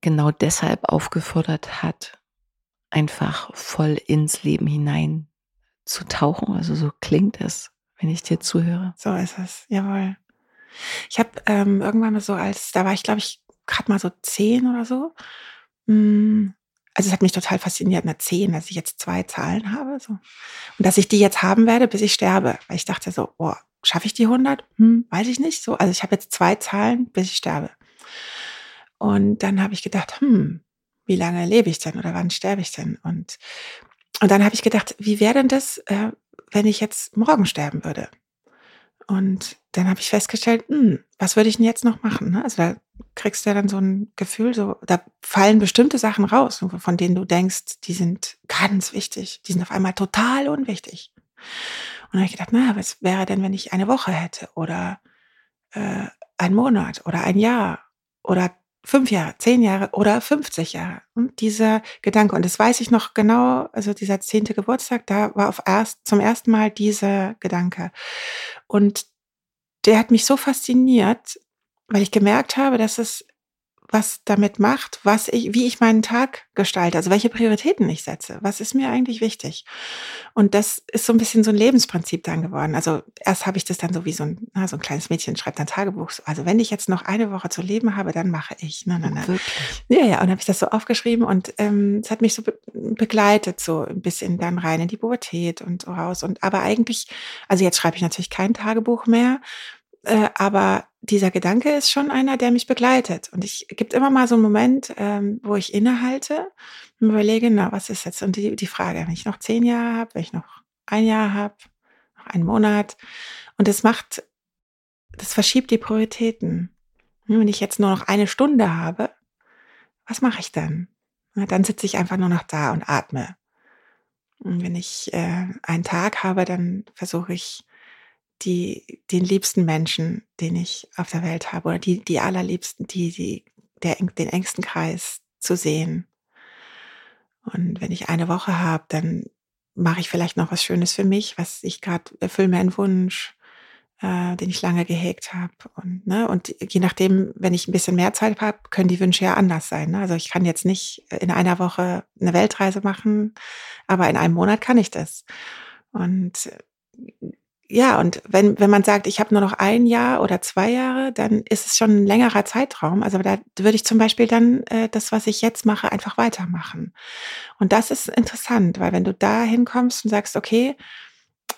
genau deshalb aufgefordert hat, einfach voll ins Leben hinein zu tauchen? Also so klingt es wenn ich dir zuhöre. So ist es, jawohl. Ich habe ähm, irgendwann mal so als, da war ich glaube ich gerade mal so zehn oder so. Mm, also es hat mich total fasziniert, eine zehn, dass ich jetzt zwei Zahlen habe. So. Und dass ich die jetzt haben werde, bis ich sterbe. Weil ich dachte so, oh, schaffe ich die 100? Hm, weiß ich nicht. So, also ich habe jetzt zwei Zahlen, bis ich sterbe. Und dann habe ich gedacht, hm, wie lange lebe ich denn oder wann sterbe ich denn? Und, und dann habe ich gedacht, wie wäre denn das, äh, wenn ich jetzt morgen sterben würde? Und dann habe ich festgestellt, hm, was würde ich denn jetzt noch machen? Ne? Also da kriegst du ja dann so ein Gefühl, so, da fallen bestimmte Sachen raus, von denen du denkst, die sind ganz wichtig, die sind auf einmal total unwichtig. Und dann habe ich gedacht, naja, was wäre denn, wenn ich eine Woche hätte oder äh, ein Monat oder ein Jahr oder fünf Jahre, zehn Jahre oder 50 Jahre. Und dieser Gedanke, und das weiß ich noch genau, also dieser zehnte Geburtstag, da war auf erst, zum ersten Mal dieser Gedanke. Und der hat mich so fasziniert, weil ich gemerkt habe, dass es was damit macht, was ich, wie ich meinen Tag gestalte, also welche Prioritäten ich setze, was ist mir eigentlich wichtig. Und das ist so ein bisschen so ein Lebensprinzip dann geworden. Also erst habe ich das dann so wie so ein, na, so ein kleines Mädchen schreibt ein Tagebuch. Also wenn ich jetzt noch eine Woche zu leben habe, dann mache ich. Na, na, na. Ja, ja. Und habe ich das so aufgeschrieben und ähm, es hat mich so be begleitet, so ein bisschen dann rein in die Pubertät und so raus. Und aber eigentlich, also jetzt schreibe ich natürlich kein Tagebuch mehr, äh, aber dieser Gedanke ist schon einer, der mich begleitet. Und ich gibt immer mal so einen Moment, ähm, wo ich innehalte und überlege, na, was ist jetzt? Und die, die Frage, wenn ich noch zehn Jahre habe, wenn ich noch ein Jahr habe, noch einen Monat. Und es macht das verschiebt die Prioritäten. Hm, wenn ich jetzt nur noch eine Stunde habe, was mache ich dann? Dann sitze ich einfach nur noch da und atme. Und wenn ich äh, einen Tag habe, dann versuche ich die, den liebsten Menschen, den ich auf der Welt habe, oder die, die allerliebsten, die, die, der, den engsten Kreis zu sehen. Und wenn ich eine Woche habe, dann mache ich vielleicht noch was Schönes für mich, was ich gerade erfülle mir einen Wunsch, äh, den ich lange gehegt habe. Und, ne, und je nachdem, wenn ich ein bisschen mehr Zeit habe, können die Wünsche ja anders sein. Ne? Also ich kann jetzt nicht in einer Woche eine Weltreise machen, aber in einem Monat kann ich das. Und ja, und wenn, wenn man sagt, ich habe nur noch ein Jahr oder zwei Jahre, dann ist es schon ein längerer Zeitraum. Also da würde ich zum Beispiel dann äh, das, was ich jetzt mache, einfach weitermachen. Und das ist interessant, weil wenn du da hinkommst und sagst, okay,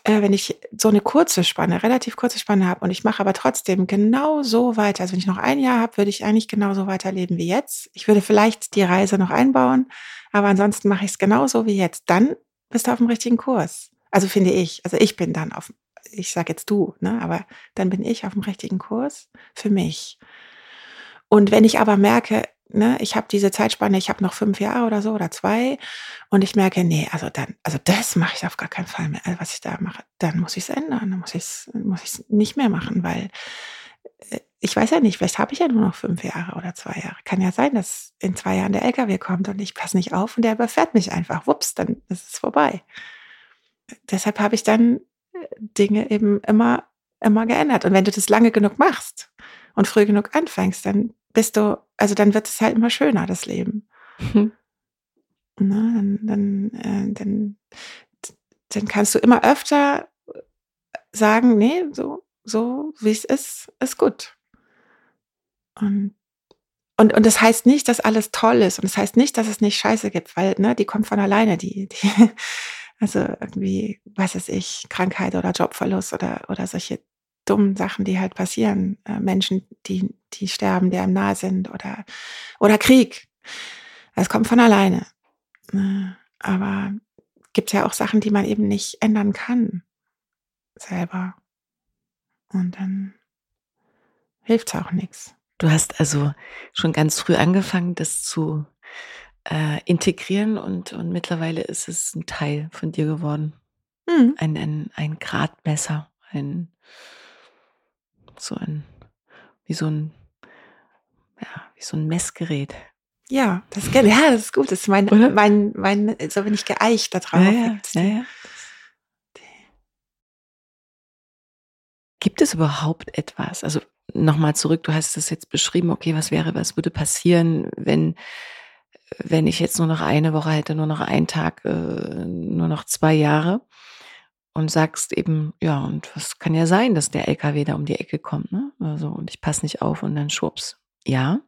äh, wenn ich so eine kurze Spanne, relativ kurze Spanne habe und ich mache aber trotzdem genau so weiter, also wenn ich noch ein Jahr habe, würde ich eigentlich genauso weiterleben wie jetzt. Ich würde vielleicht die Reise noch einbauen, aber ansonsten mache ich es genauso wie jetzt. Dann bist du auf dem richtigen Kurs. Also finde ich, also ich bin dann auf, ich sage jetzt du, ne, aber dann bin ich auf dem richtigen Kurs für mich. Und wenn ich aber merke, ne, ich habe diese Zeitspanne, ich habe noch fünf Jahre oder so oder zwei und ich merke, nee, also dann, also das mache ich auf gar keinen Fall mehr, also was ich da mache, dann muss ich es ändern, dann muss ich es muss nicht mehr machen, weil äh, ich weiß ja nicht, vielleicht habe ich ja nur noch fünf Jahre oder zwei Jahre. Kann ja sein, dass in zwei Jahren der LKW kommt und ich passe nicht auf und der überfährt mich einfach. Wups, dann ist es vorbei. Deshalb habe ich dann Dinge eben immer, immer geändert. Und wenn du das lange genug machst und früh genug anfängst, dann bist du, also dann wird es halt immer schöner, das Leben. Mhm. Na, dann, dann, äh, dann, dann kannst du immer öfter sagen, nee, so, so wie es ist, ist gut. Und, und, und das heißt nicht, dass alles toll ist. Und das heißt nicht, dass es nicht Scheiße gibt, weil ne, die kommt von alleine, die, die, also irgendwie, was weiß ich, Krankheit oder Jobverlust oder, oder solche dummen Sachen, die halt passieren. Äh, Menschen, die, die sterben, die einem nahe sind oder, oder Krieg. Es kommt von alleine. Ne? Aber gibt ja auch Sachen, die man eben nicht ändern kann. Selber. Und dann hilft es auch nichts. Du hast also schon ganz früh angefangen, das zu äh, integrieren und, und mittlerweile ist es ein Teil von dir geworden. Mhm. Ein, ein, ein Gradmesser, ein so ein, wie so ein, ja, wie so ein Messgerät. Ja, das, ja, das ist gut. Das ist mein, mein, mein, so bin ich geeicht da drauf. Ja, ja, ja, Gibt es überhaupt etwas? Also nochmal zurück, du hast es jetzt beschrieben, okay, was wäre, was würde passieren, wenn wenn ich jetzt nur noch eine Woche hätte, nur noch einen Tag, äh, nur noch zwei Jahre und sagst eben, ja, und was kann ja sein, dass der LKW da um die Ecke kommt, ne? Also, und ich passe nicht auf und dann schwupps. Ja.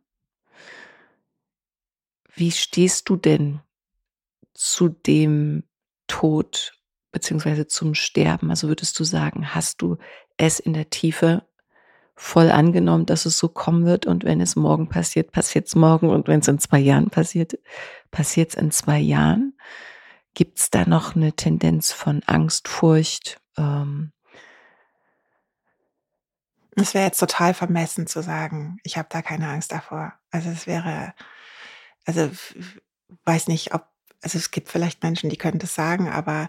Wie stehst du denn zu dem Tod beziehungsweise zum Sterben? Also würdest du sagen, hast du es in der Tiefe voll angenommen, dass es so kommen wird. Und wenn es morgen passiert, passiert es morgen. Und wenn es in zwei Jahren passiert, passiert es in zwei Jahren. Gibt es da noch eine Tendenz von Angst, Furcht? Ähm es wäre jetzt total vermessen zu sagen, ich habe da keine Angst davor. Also es wäre, also weiß nicht, ob also es gibt vielleicht Menschen, die können das sagen, aber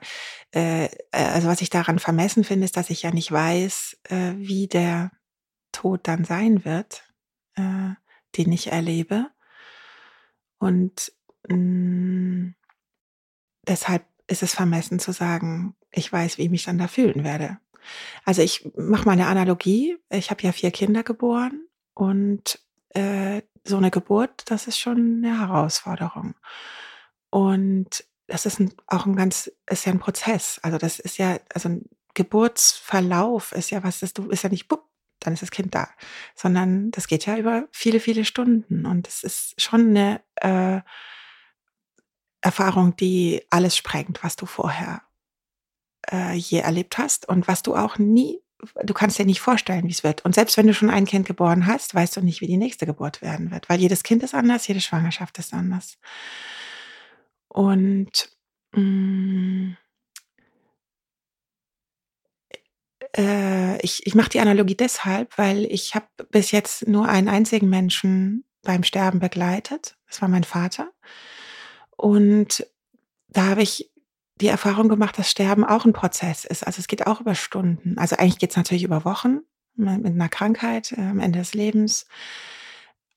äh, also was ich daran vermessen finde, ist, dass ich ja nicht weiß, äh, wie der Tod dann sein wird, äh, den ich erlebe. Und mh, mm, deshalb ist es vermessen zu sagen, ich weiß, wie ich mich dann da fühlen werde. Also ich mache mal eine Analogie. Ich habe ja vier Kinder geboren und äh, so eine Geburt, das ist schon eine Herausforderung. Und das ist ein, auch ein ganz, ist ja ein Prozess. Also das ist ja, also ein Geburtsverlauf ist ja was, das du ist ja nicht bupp, dann ist das Kind da, sondern das geht ja über viele, viele Stunden und es ist schon eine äh, Erfahrung, die alles sprengt, was du vorher äh, je erlebt hast und was du auch nie, du kannst dir nicht vorstellen, wie es wird. Und selbst wenn du schon ein Kind geboren hast, weißt du nicht, wie die nächste Geburt werden wird, weil jedes Kind ist anders, jede Schwangerschaft ist anders. Und mh, mm, äh, ich ich mache die Analogie deshalb, weil ich habe bis jetzt nur einen einzigen Menschen beim Sterben begleitet. Das war mein Vater. Und da habe ich die Erfahrung gemacht, dass Sterben auch ein Prozess ist. Also es geht auch über Stunden. Also eigentlich geht es natürlich über Wochen mit einer Krankheit äh, am Ende des Lebens.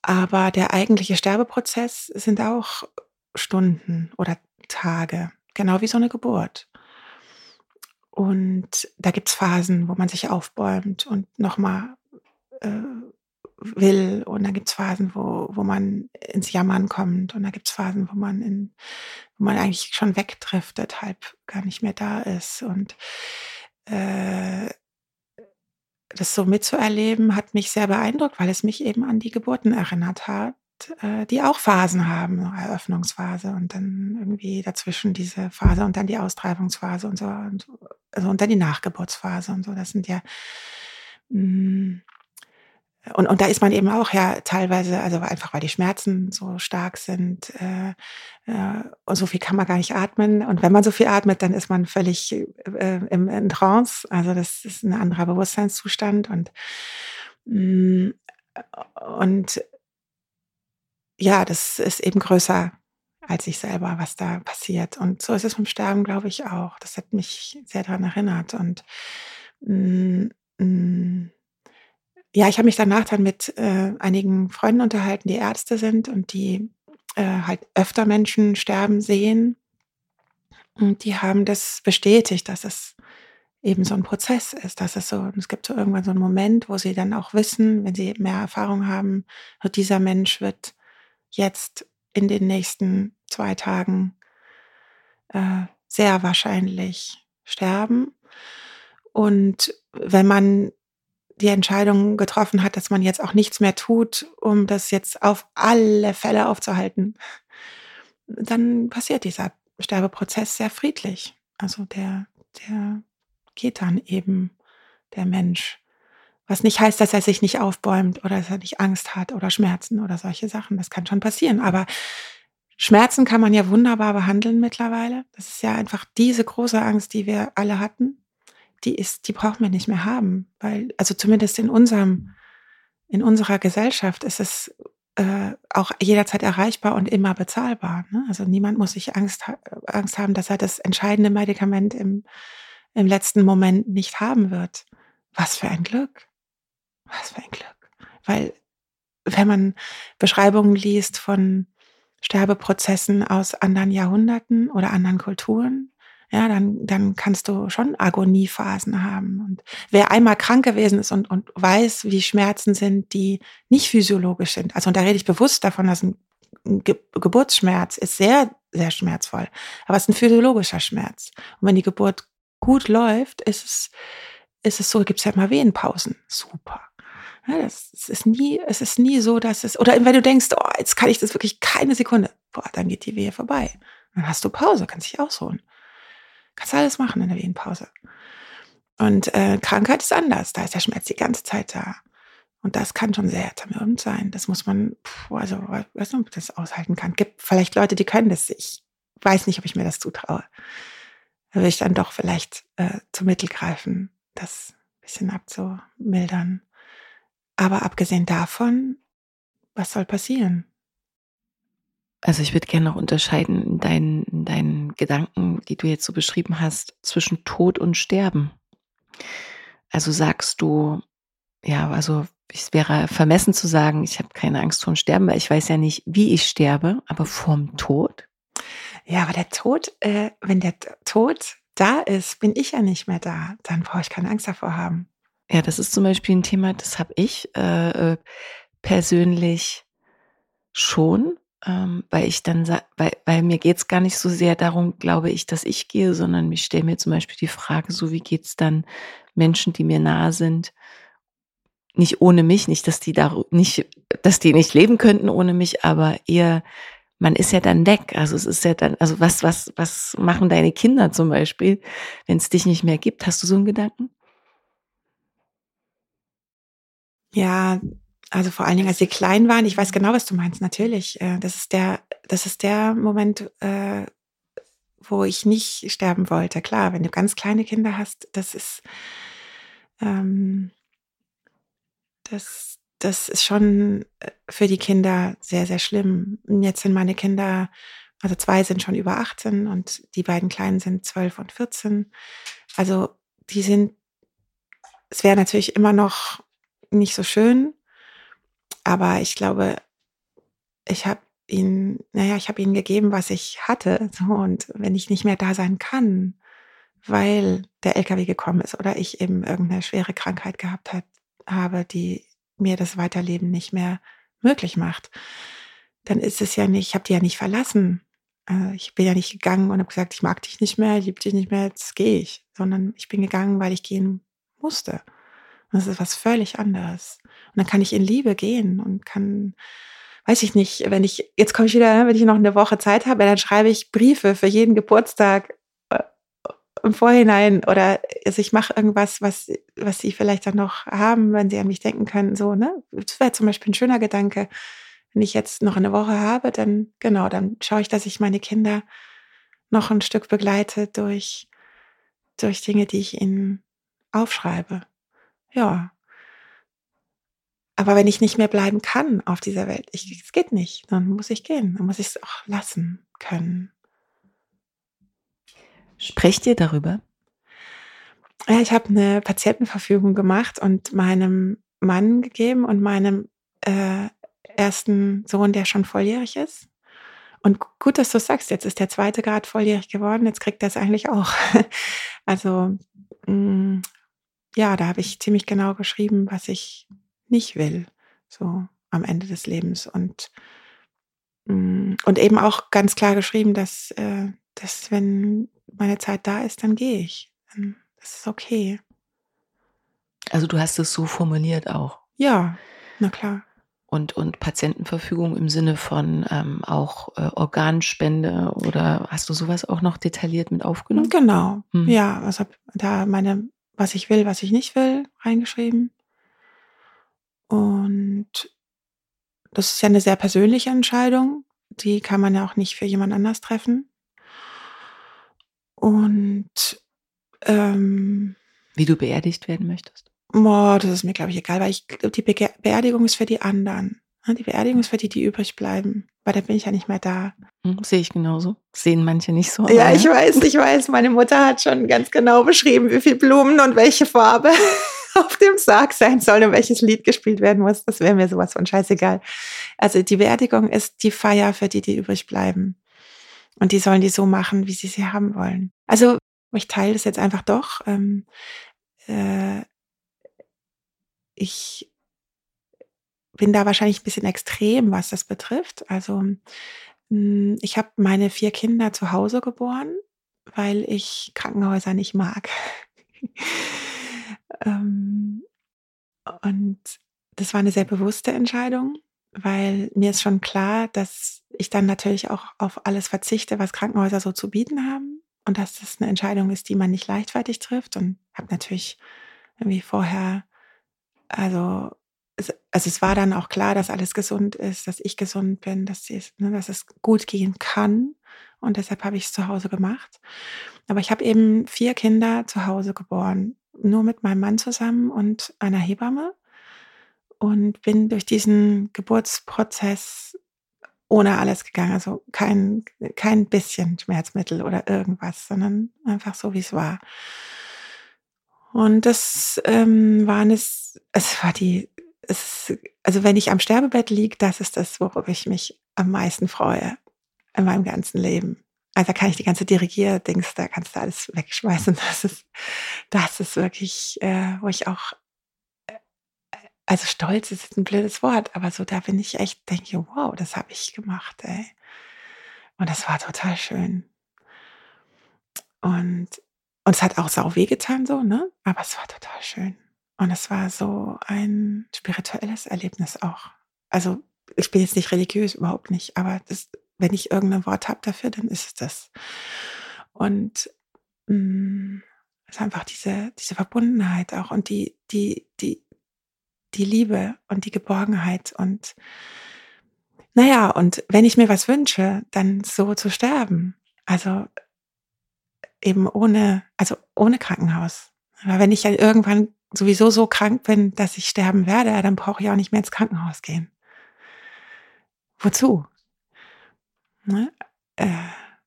Aber der eigentliche Sterbeprozess sind auch Stunden oder Tage, genau wie so eine Geburt. Und da gibt's Phasen, wo man sich aufbäumt und nochmal äh, will. Und dann gibt's Phasen, wo, wo man ins Jammern kommt. Und da gibt's Phasen, wo man in, wo man eigentlich schon wegdriftet, halb gar nicht mehr da ist. Und äh, das so mitzuerleben, hat mich sehr beeindruckt, weil es mich eben an die Geburten erinnert hat, äh, die auch Phasen haben, Eröffnungsphase und dann irgendwie dazwischen diese Phase und dann die Austreibungsphase und so und, also und dann die Nachgeburtsphase und so. Das sind ja mh, mm, und, und da ist man eben auch ja teilweise, also einfach weil die Schmerzen so stark sind äh, äh, und so viel kann man gar nicht atmen. Und wenn man so viel atmet, dann ist man völlig äh, im, in Trance. Also das ist ein anderer Bewusstseinszustand und mh, mm, und ja, das ist eben größer als ich selber, was da passiert. Und so ist es beim Sterben, glaube ich, auch. Das hat mich sehr daran erinnert. Und mm, mh, ja, ich habe mich danach dann mit äh, einigen Freunden unterhalten, die Ärzte sind und die äh, halt öfter Menschen sterben sehen. Und die haben das bestätigt, dass es eben so ein Prozess ist, dass es so, es gibt so irgendwann so einen Moment, wo sie dann auch wissen, wenn sie mehr Erfahrung haben, dieser Mensch wird jetzt in den nächsten zwei Tagen äh, sehr wahrscheinlich sterben. Und wenn man die Entscheidung getroffen hat, dass man jetzt auch nichts mehr tut, um das jetzt auf alle Fälle aufzuhalten, dann passiert dieser Sterbeprozess sehr friedlich. Also der, der geht dann eben, der Mensch. Was nicht heißt, dass er sich nicht aufbäumt oder dass er nicht Angst hat oder Schmerzen oder solche Sachen. Das kann schon passieren. Aber Schmerzen kann man ja wunderbar behandeln mittlerweile. Das ist ja einfach diese große Angst, die wir alle hatten die ist, die brauchen wir nicht mehr haben, weil, also zumindest in unserem, in unserer Gesellschaft ist es äh, auch jederzeit erreichbar und immer bezahlbar. Ne? Also niemand muss sich Angst, Angst haben, dass er das entscheidende Medikament im, im letzten Moment nicht haben wird. Was für ein Glück. Was für ein Glück. Weil wenn man Beschreibungen liest von Sterbeprozessen aus anderen Jahrhunderten oder anderen Kulturen, ja, dann, dann kannst du schon Agoniephasen haben. Und wer einmal krank gewesen ist und, und weiß, wie Schmerzen sind, die nicht physiologisch sind, also und da rede ich bewusst davon, dass ein Ge Geburtsschmerz ist sehr, sehr schmerzvoll, aber es ist ein physiologischer Schmerz. Und wenn die Geburt gut läuft, ist es, ist es so, gibt es ja mal Wehenpausen. Super. Das, das ist nie, es ist nie so, dass es, oder wenn du denkst, oh, jetzt kann ich das wirklich keine Sekunde, boah, dann geht die Wehe vorbei. Dann hast du Pause, kannst dich ausruhen. Kannst alles machen in der Wehenpause. Und äh, Krankheit ist anders. Da ist der Schmerz die ganze Zeit da. Und das kann schon sehr zermürbend sein. Das muss man, puh, also, weiß nicht, ob das aushalten kann. Gibt vielleicht Leute, die können das. Ich weiß nicht, ob ich mir das zutraue. Da will ich dann doch vielleicht äh, zu Mittel greifen, das ein bisschen abzumildern. Aber abgesehen davon, was soll passieren? Also ich würde gerne noch unterscheiden in deinen, in deinen Gedanken, die du jetzt so beschrieben hast, zwischen Tod und Sterben. Also sagst du, ja, also es wäre vermessen zu sagen, ich habe keine Angst vor dem Sterben, weil ich weiß ja nicht, wie ich sterbe, aber vorm Tod. Ja, aber der Tod, äh, wenn der Tod da ist, bin ich ja nicht mehr da. Dann brauche ich keine Angst davor haben. Ja, das ist zum Beispiel ein Thema, das habe ich äh, äh persönlich schon ähm, weil ich dann, weil, weil mir geht es gar nicht so sehr darum, glaube ich, dass ich gehe, sondern ich stelle mir zum Beispiel die Frage, so wie geht es dann Menschen, die mir nahe sind, nicht ohne mich, nicht, dass die da nicht, dass die nicht leben könnten ohne mich, aber eher, man ist ja dann weg. Also es ist ja dann, also was, was, was machen deine Kinder zum Beispiel, wenn es dich nicht mehr gibt? Hast du so einen Gedanken? Ja, also vor allen Dingen, als sie klein waren, ich weiß genau, was du meinst, natürlich. Äh, das ist der, das ist der Moment, äh, wo ich nicht sterben wollte. Klar, wenn du ganz kleine Kinder hast, das ist, ähm, das, das ist schon äh, für die Kinder sehr, sehr schlimm. Jetzt sind meine Kinder, also zwei sind schon über 18 und die beiden Kleinen sind 12 und 14. Also die sind, es wäre natürlich immer noch nicht so schön, aber ich glaube, ich habe ihnen, naja, ich habe ihnen gegeben, was ich hatte. So, und wenn ich nicht mehr da sein kann, weil der LKW gekommen ist oder ich eben irgendeine schwere Krankheit gehabt hat, habe, die mir das Weiterleben nicht mehr möglich macht, dann ist es ja nicht, ich habe die ja nicht verlassen. Also ich bin ja nicht gegangen und habe gesagt, ich mag dich nicht mehr, ich liebe dich nicht mehr, jetzt gehe ich, sondern ich bin gegangen, weil ich gehen musste. Das ist was völlig anderes. Und dann kann ich in Liebe gehen und kann, weiß ich nicht, wenn ich, jetzt komme ich wieder, wenn ich noch eine Woche Zeit habe, dann schreibe ich Briefe für jeden Geburtstag im Vorhinein oder also ich mache irgendwas, was, was sie vielleicht dann noch haben, wenn sie an mich denken können. So, ne? Das wäre zum Beispiel ein schöner Gedanke. Wenn ich jetzt noch eine Woche habe, dann genau, dann schaue ich, dass ich meine Kinder noch ein Stück begleite durch, durch Dinge, die ich ihnen aufschreibe. Ja. Aber wenn ich nicht mehr bleiben kann auf dieser Welt, ich, es geht nicht, dann muss ich gehen, dann muss ich es auch lassen können. Sprecht ihr darüber? Ja, ich habe eine Patientenverfügung gemacht und meinem Mann gegeben und meinem äh, ersten Sohn, der schon volljährig ist. Und gut, dass du sagst, jetzt ist der zweite Grad volljährig geworden, jetzt kriegt er es eigentlich auch. also mh, mm, ja, da habe ich ziemlich genau geschrieben, was ich nicht will, so am Ende des Lebens. Und, mm, und eben auch ganz klar geschrieben, dass, äh, dass wenn meine Zeit da ist, dann gehe ich. das ist okay. Also du hast es so formuliert auch. Ja, na klar. Und, und Patientenverfügung im Sinne von ähm, auch äh, Organspende oder hast du sowas auch noch detailliert mit aufgenommen? Genau, hm. ja, also da meine, was ich will, was ich nicht will, reingeschrieben. Und das ist ja eine sehr persönliche Entscheidung. Die kann man ja auch nicht für jemand anders treffen. Und ähm, wie du beerdigt werden möchtest? Boah, das ist mir, glaube ich, egal, weil ich die Be Beerdigung ist für die anderen. Ne? Die Beerdigung ist für die, die übrig bleiben, weil da bin ich ja nicht mehr da. Hm, sehe ich genauso. Sehen manche nicht so. Ja, ich weiß, ich weiß. Meine Mutter hat schon ganz genau beschrieben, wie viel Blumen und welche Farbe auf dem Sarg sein soll und welches Lied gespielt werden muss. Das wäre mir sowas von scheißegal. Also die Beerdigung ist die Feier für die, die übrig bleiben. Und die sollen die so machen, wie sie sie haben wollen. Also ich teile das jetzt einfach doch. Ähm, äh, ich bin da wahrscheinlich ein bisschen extrem, was das betrifft. Also hm, ich habe meine vier Kinder zu Hause geboren, weil ich Krankenhäuser nicht mag. ähm, und das war eine sehr bewusste Entscheidung weil mir ist schon klar, dass ich dann natürlich auch auf alles verzichte, was Krankenhäuser so zu bieten haben und dass das eine Entscheidung ist, die man nicht leichtfertig trifft und habe natürlich irgendwie vorher, also also es war dann auch klar, dass alles gesund ist, dass ich gesund bin, dass, es, ne, dass es gut gehen kann und deshalb habe ich es zu Hause gemacht. Aber ich habe eben vier Kinder zu Hause geboren, nur mit meinem Mann zusammen und einer Hebamme und bin durch diesen Geburtsprozess ohne alles gegangen. Also kein, kein bisschen Schmerzmittel oder irgendwas, sondern einfach so, wie es war. Und das ähm, waren es, es war die, es, also wenn ich am Sterbebett liege, das ist das, worauf ich mich am meisten freue in meinem ganzen Leben. Also da kann ich die ganze Dirigier-Dings, da kannst du alles wegschmeißen. Das ist, das ist wirklich, äh, wo ich auch also stolz ist ein blödes Wort, aber so da bin ich echt, denke, wow, das habe ich gemacht, ey. Und das war total schön. Und, und es hat auch sau weh getan, so, ne? Aber es war total schön. Und es war so ein spirituelles Erlebnis auch. Also ich bin jetzt nicht religiös, überhaupt nicht, aber das, wenn ich irgendein Wort habe dafür, dann ist es das. Und mh, mm, es ist einfach diese, diese Verbundenheit auch und die, die, die, die Liebe und die Geborgenheit und naja, und wenn ich mir was wünsche, dann so zu sterben. Also eben ohne, also ohne Krankenhaus. Aber wenn ich ja irgendwann sowieso so krank bin, dass ich sterben werde, dann brauche ich auch nicht mehr ins Krankenhaus gehen. Wozu? Ne? Äh,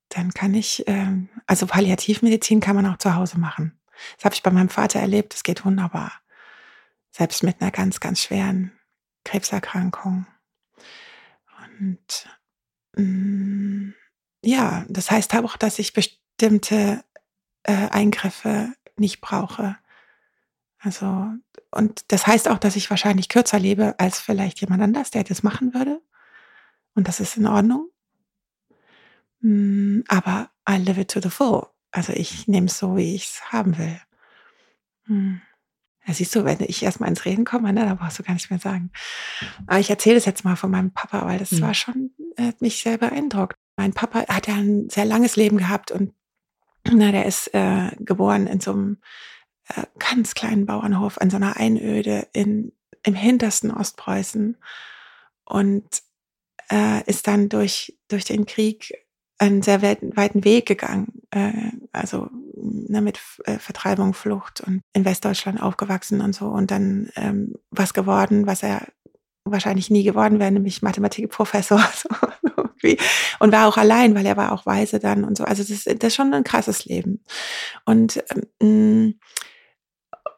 dann kann ich, äh, also Palliativmedizin kann man auch zu Hause machen. Das habe ich bei meinem Vater erlebt, das geht wunderbar. Selbst mit einer ganz, ganz schweren Krebserkrankung. Und mh, mm, ja, das heißt auch, dass ich bestimmte äh, Eingriffe nicht brauche. Also, und das heißt auch, dass ich wahrscheinlich kürzer lebe als vielleicht jemand anders, der das machen würde. Und das ist in Ordnung. Mm, aber I live it to the full. Also ich nehme es so, wie ich es haben will. Hm. Ja, siehst du, wenn ich erstmal ins Reden komme, ne, da brauchst du gar nicht mehr sagen. Aber ich erzähle es jetzt mal von meinem Papa, weil das mhm. war schon, hat mich sehr beeindruckt. Mein Papa hat ja ein sehr langes Leben gehabt und na, der ist äh, geboren in so einem äh, ganz kleinen Bauernhof, an so einer Einöde in, im hintersten Ostpreußen und äh, ist dann durch, durch den Krieg einen sehr weiten Weg gegangen, äh, also ne, mit äh, Vertreibung, Flucht und in Westdeutschland aufgewachsen und so und dann ähm, was geworden, was er wahrscheinlich nie geworden wäre, nämlich Mathematikprofessor so, und war auch allein, weil er war auch weise dann und so. Also das, das ist schon ein krasses Leben und ähm,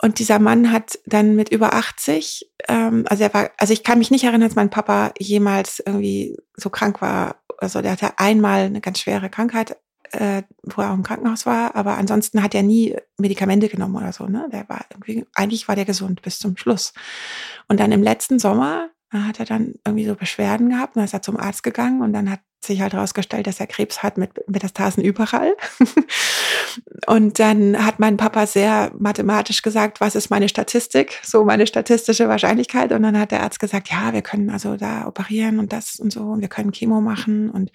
und dieser Mann hat dann mit über 80, ähm, also er war, also ich kann mich nicht erinnern, dass mein Papa jemals irgendwie so krank war also der hatte einmal eine ganz schwere Krankheit, äh, wo er auch im Krankenhaus war, aber ansonsten hat er nie Medikamente genommen oder so. Ne? Der war irgendwie, eigentlich war der gesund bis zum Schluss. Und dann im letzten Sommer hat er dann irgendwie so Beschwerden gehabt, dann ist er zum Arzt gegangen und dann hat sich halt herausgestellt, dass er Krebs hat mit Metastasen überall. und dann hat mein Papa sehr mathematisch gesagt, was ist meine Statistik, so meine statistische Wahrscheinlichkeit. Und dann hat der Arzt gesagt, ja, wir können also da operieren und das und so und wir können Chemo machen. Und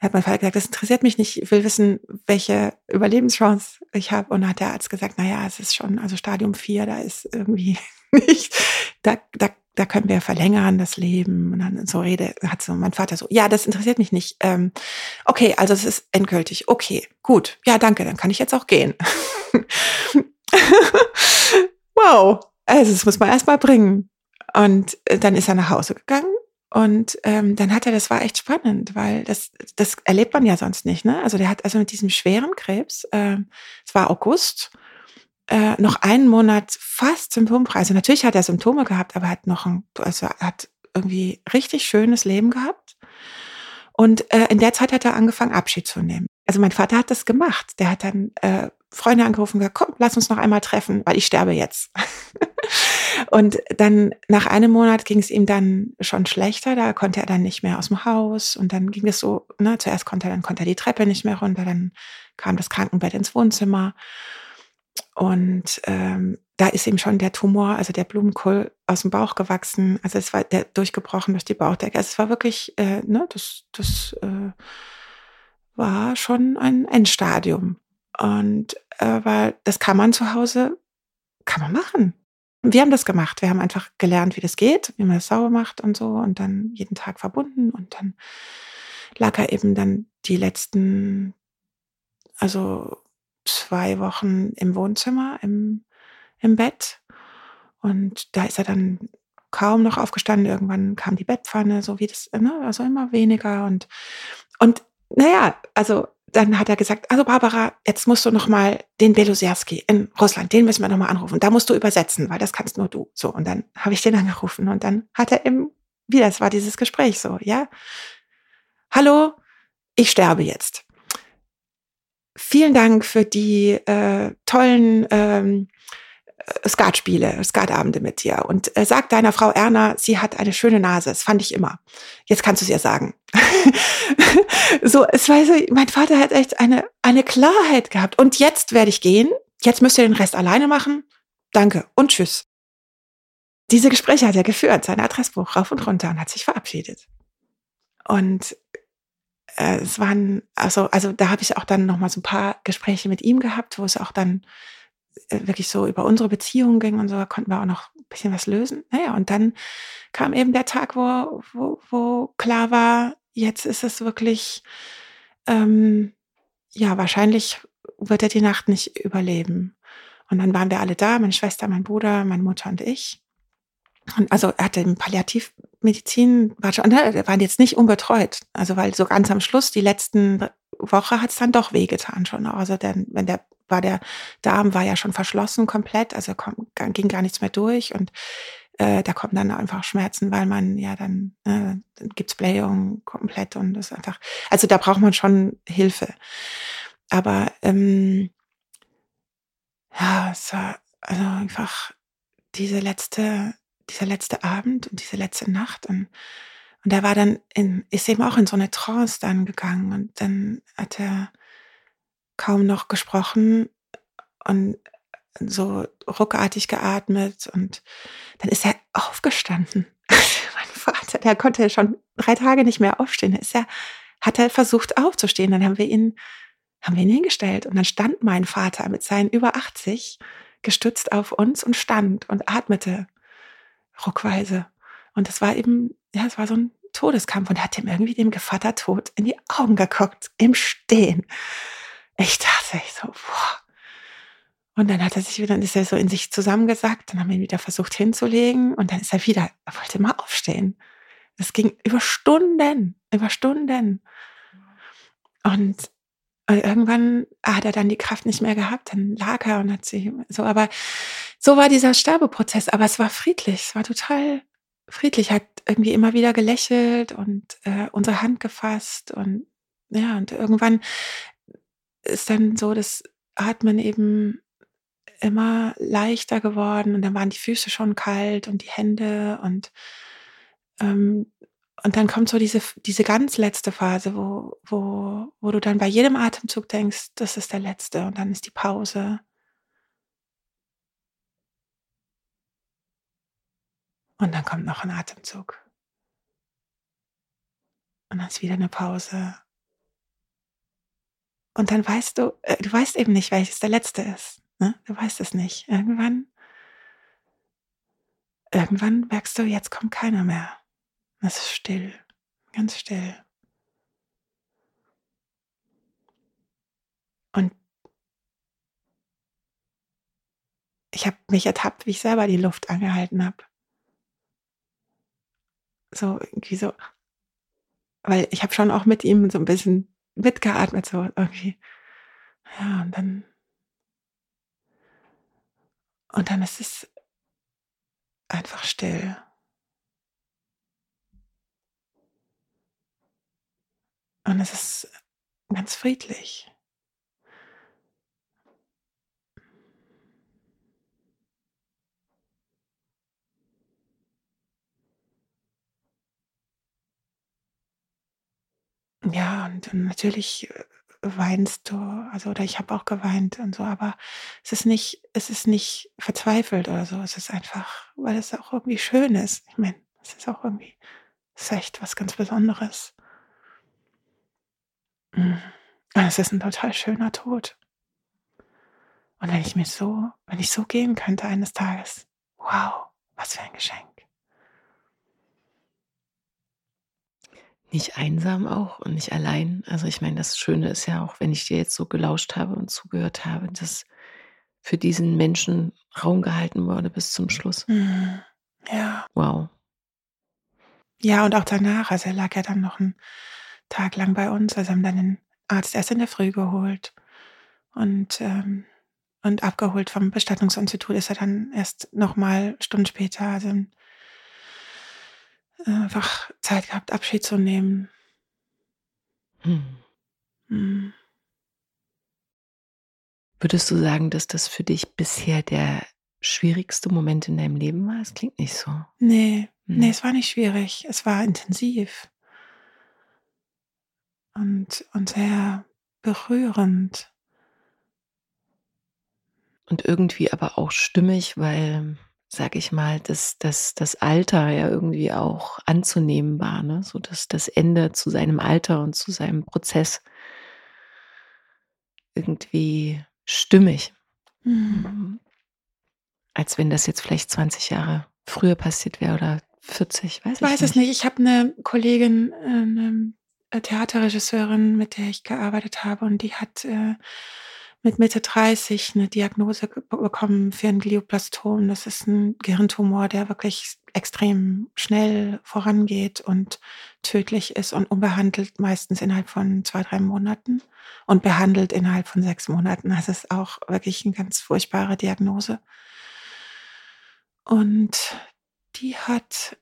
dann hat mein Vater gesagt, das interessiert mich nicht, ich will wissen, welche Überlebenschance ich habe. Und dann hat der Arzt gesagt, na ja, es ist schon, also Stadium 4, da ist irgendwie nicht, da, da da können wir verlängern das Leben. Und dann so Rede hat so mein Vater so, ja, das interessiert mich nicht. Ähm, okay, also es ist endgültig. Okay, gut. Ja, danke, dann kann ich jetzt auch gehen. wow. Also das muss man erst mal bringen. Und äh, dann ist er nach Hause gegangen und ähm, dann hat er, das war echt spannend, weil das, das erlebt man ja sonst nicht. Ne? Also der hat also mit diesem schweren Krebs, äh, es war August, äh, noch einen Monat fast symptomfrei. Also natürlich hat er Symptome gehabt, aber er hat noch ein, also hat irgendwie richtig schönes Leben gehabt. Und äh, in der Zeit hat er angefangen, Abschied zu nehmen. Also mein Vater hat das gemacht. Der hat dann äh, Freunde angerufen und gesagt, komm, lass uns noch einmal treffen, weil ich sterbe jetzt. und dann nach einem Monat ging es ihm dann schon schlechter. Da konnte er dann nicht mehr aus dem Haus. Und dann ging es so, ne, zuerst konnte er, dann konnte er die Treppe nicht mehr runter, dann kam das Krankenbett ins Wohnzimmer. Und ähm, da ist ihm schon der Tumor, also der Blumenkohl aus dem Bauch gewachsen. Also es war der durchgebrochen durch die Bauchdecke. Also es war wirklich, äh, ne, das, das äh, war schon ein Endstadium. Und aber das kann man zu Hause, kann man machen. Wir haben das gemacht. Wir haben einfach gelernt, wie das geht, wie man das sauber macht und so und dann jeden Tag verbunden und dann lag er eben dann die letzten, also zwei Wochen im Wohnzimmer, im, im Bett. Und da ist er dann kaum noch aufgestanden. Irgendwann kam die Bettpfanne, so wie das, ne, also immer weniger. Und, und naja, also dann hat er gesagt, also Barbara, jetzt musst du noch mal den Beloserski in Russland, den müssen wir noch mal anrufen. Da musst du übersetzen, weil das kannst nur du. So, und dann habe ich den angerufen und dann hat er eben wieder, es war dieses Gespräch so, ja. Hallo, ich sterbe jetzt vielen Dank für die äh, tollen ähm, Skatspiele, Skatabende mit dir. Und äh, sag deiner Frau Erna, sie hat eine schöne Nase. Das fand ich immer. Jetzt kannst du es ihr sagen. so, es war so, mein Vater hat echt eine, eine Klarheit gehabt. Und jetzt werde ich gehen. Jetzt müsst ihr den Rest alleine machen. Danke und tschüss. Diese Gespräche hat er geführt, sein Adressbuch rauf und runter und hat sich verabschiedet. Und äh, es waren, also, also da habe ich auch dann nochmal so ein paar Gespräche mit ihm gehabt, wo es auch dann äh, wirklich so über unsere Beziehungen ging und so, da konnten wir auch noch ein bisschen was lösen. Naja, und dann kam eben der Tag, wo, wo, wo klar war, jetzt ist es wirklich, ähm, ja, wahrscheinlich wird er die Nacht nicht überleben. Und dann waren wir alle da, meine Schwester, mein Bruder, meine Mutter und ich. Und also er hatte Palliativmedizin, war schon, ne, waren jetzt nicht unbetreut. Also weil so ganz am Schluss, die letzten Woche hat es dann doch wehgetan schon. Also denn, wenn der war der Darm war ja schon verschlossen komplett, also komm, ging gar nichts mehr durch und äh, da kommen dann einfach Schmerzen, weil man ja dann, äh, dann gibt's Blähung komplett und das ist einfach, also da braucht man schon Hilfe. Aber ähm, ja, es war also einfach diese letzte, dieser letzte Abend und diese letzte Nacht und und er war dann in, ist eben auch in so eine Trance dann gegangen und dann hat er kaum noch gesprochen und so ruckartig geatmet und dann ist er aufgestanden. mein Vater, der konnte schon drei Tage nicht mehr aufstehen. ist er, hat er versucht aufzustehen. Dann haben wir ihn, haben wir ihn hingestellt und dann stand mein Vater mit seinen über 80 gestützt auf uns und stand und atmete ruckweise. Und das war eben, ja, es war so ein Todeskampf und er hat dem irgendwie dem Gevatter tot in die Augen geguckt, im Stehen. Ich dachte, ich so, boah. Und dann hat er sich wieder, dann ist er so in sich zusammengesackt, dann haben wir ihn wieder versucht hinzulegen und dann ist er wieder, er wollte mal aufstehen. Das ging über Stunden, über Stunden. Und, und irgendwann hat er dann die Kraft nicht mehr gehabt, dann lag er und hat sich so, aber so war dieser Sterbeprozess, aber es war friedlich, es war total friedlich, hat irgendwie immer wieder gelächelt und äh, unsere Hand gefasst und ja, und irgendwann ist dann so das Atmen eben immer leichter geworden und dann waren die Füße schon kalt und die Hände und ähm, und dann kommt so diese diese ganz letzte Phase, wo wo wo du dann bei jedem Atemzug denkst, das ist der letzte und dann ist die Pause. Und dann kommt noch ein Atemzug. Und dann ist wieder eine Pause. Und dann weißt du, äh, du weißt eben nicht, welches der letzte ist. Ne? Du weißt es nicht. Irgendwann, irgendwann merkst du, jetzt kommt keiner mehr. Es ist still, ganz still. Und ich habe mich ertappt, wie ich selber die Luft angehalten habe. So irgendwie so, weil ich habe schon auch mit ihm so ein bisschen mitgeatmet, so irgendwie. Ja, und dann und dann ist es einfach still. Und es ist ganz friedlich. Ja, und natürlich äh, weinst du, also oder ich habe auch geweint und so, aber es ist nicht, es ist nicht verzweifelt oder so. Es ist einfach, weil es auch irgendwie schön ist. Ich meine, es ist auch irgendwie, es ist echt was ganz Besonderes. Mhm. Es ist ein total schöner Tod. Und wenn ich mir so, wenn ich so gehen könnte eines Tages, wow, was für ein Geschenk. Nicht einsam auch und nicht allein. Also ich meine, das Schöne ist ja auch, wenn ich dir jetzt so gelauscht habe und zugehört habe, dass für diesen Menschen Raum gehalten wurde bis zum Schluss. Mhm. Ja. Wow. Ja, und auch danach, also er lag ja dann noch einen Tag lang bei uns. Also haben dann den Arzt erst in der Früh geholt und, ähm, und abgeholt vom Bestattungsinstitut ist er dann erst nochmal Stunden später, also einfach Zeit gehabt, Abschied zu nehmen. Hm. Hm. Würdest du sagen, dass das für dich bisher der schwierigste Moment in deinem Leben war? Es klingt nicht so. Nee, hm. nee, es war nicht schwierig. Es war intensiv. Und, und sehr berührend. Und irgendwie aber auch stimmig, weil sag ich mal, dass dass das Alter ja irgendwie auch anzunehmen war, ne? So dass das Ende zu seinem Alter und zu seinem Prozess irgendwie stimmig. Mhm. Als wenn das jetzt vielleicht 20 Jahre früher passiert wäre oder 40, weiß ich weiß es nicht. Ich habe eine Kollegin, äh, 'ne Theaterregisseurin, mit der ich gearbeitet habe und die hat, äh mit Mitte 30 eine Diagnose bekommen für ein Glioblastom. Das ist ein Gehirntumor, der wirklich extrem schnell vorangeht und tödlich ist und unbehandelt meistens innerhalb von zwei, drei Monaten und behandelt innerhalb von sechs Monaten. Das ist auch wirklich eine ganz furchtbare Diagnose. Und die hat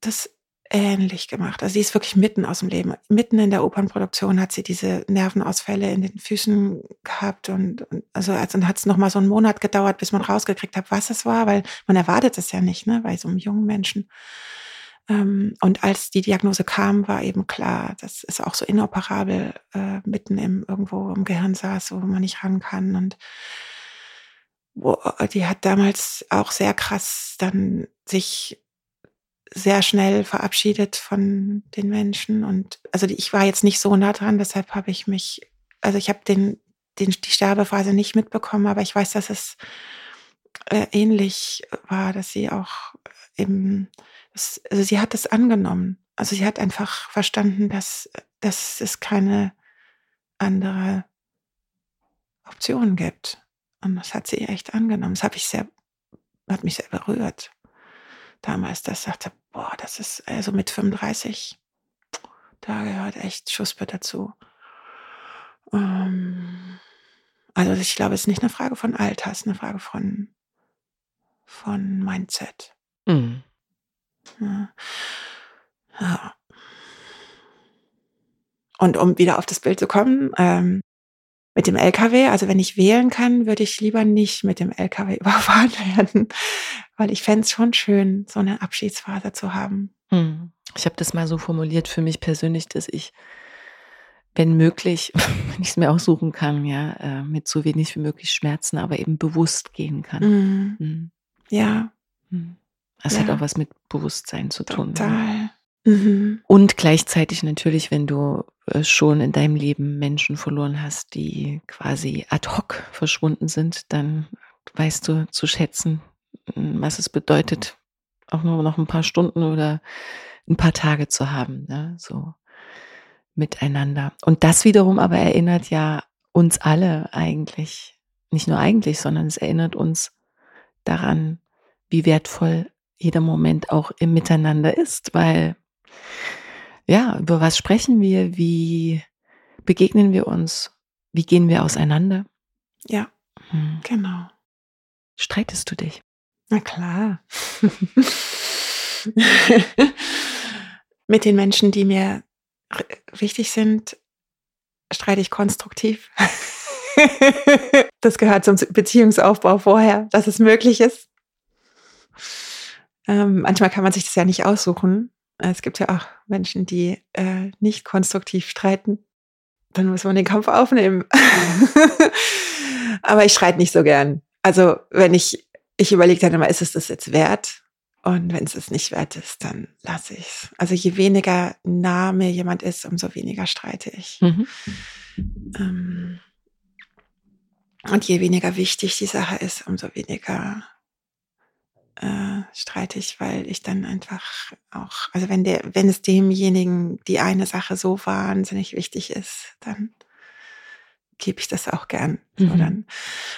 das ähnlich gemacht. Also sie ist wirklich mitten aus dem Leben. Mitten in der Opernproduktion hat sie diese Nervenausfälle in den Füßen gehabt und, und also, also hat es noch mal so einen Monat gedauert, bis man rausgekriegt hat, was es war, weil man erwartet es ja nicht, ne, bei so einem jungen Menschen. Ähm, und als die Diagnose kam, war eben klar, das ist auch so inoperabel äh, mitten im irgendwo im Gehirn saß, wo man nicht ran kann und wo, die hat damals auch sehr krass dann sich sehr schnell verabschiedet von den Menschen. Und also ich war jetzt nicht so nah dran, deshalb habe ich mich, also ich habe den, den die Sterbephase nicht mitbekommen, aber ich weiß, dass es äh, ähnlich war, dass sie auch eben, das, also sie hat es angenommen, also sie hat einfach verstanden, dass dass es keine andere Option gibt. Und das hat sie echt angenommen. Das habe ich sehr, hat mich sehr berührt damals, das sagte, boah, das ist also mit 35, da gehört echt Schuspe dazu. Ähm, also ich glaube, es ist nicht eine Frage von Alter, es ist eine Frage von, von Mindset. Mhm. Ja. ja. Und um wieder auf das Bild zu kommen, ähm, mit dem LKW, also wenn ich wählen kann, würde ich lieber nicht mit dem LKW überfahren werden, weil ich fände es schon schön, so eine Abschiedsphase zu haben. Hm. Ich habe das mal so formuliert für mich persönlich, dass ich, wenn möglich, wenn ich es mir aussuchen kann, ja, äh, mit so wenig wie möglich Schmerzen, aber eben bewusst gehen kann. Mhm. Mhm. Ja. Das ja. hat auch was mit Bewusstsein zu tun. Total. Mhm. Und gleichzeitig natürlich, wenn du schon in deinem Leben Menschen verloren hast, die quasi ad hoc verschwunden sind, dann weißt du zu schätzen, hm, was es bedeutet, auch nur noch ein paar Stunden oder ein paar Tage zu haben, ne? so miteinander. Und das wiederum aber erinnert ja uns alle eigentlich, nicht nur eigentlich, sondern es erinnert uns daran, wie wertvoll jeder Moment auch im Miteinander ist, weil ja, über was sprechen wir? Wie begegnen wir uns? Wie gehen wir auseinander? Ja, hm. genau. Streitest du dich? Na klar. Mit den Menschen, die mir wichtig sind, streite ich konstruktiv. das gehört zum Beziehungsaufbau vorher, dass es möglich ist. Ähm, manchmal kann man sich das ja nicht aussuchen. Es gibt ja auch Menschen, die äh, nicht konstruktiv streiten. Dann muss man den Kampf aufnehmen. Aber ich streite nicht so gern. Also wenn ich, ich überlege dann immer, ist es das jetzt wert? Und wenn es es nicht wert ist, dann lasse ich es. Also je weniger nah mir jemand ist, umso weniger streite ich. Mhm. Ähm, und je weniger wichtig die Sache ist, umso weniger äh, streitig, weil ich dann einfach auch, also wenn der, wenn es demjenigen die eine Sache so wahnsinnig wichtig ist, dann gebe ich das auch gern. Mhm. So dann.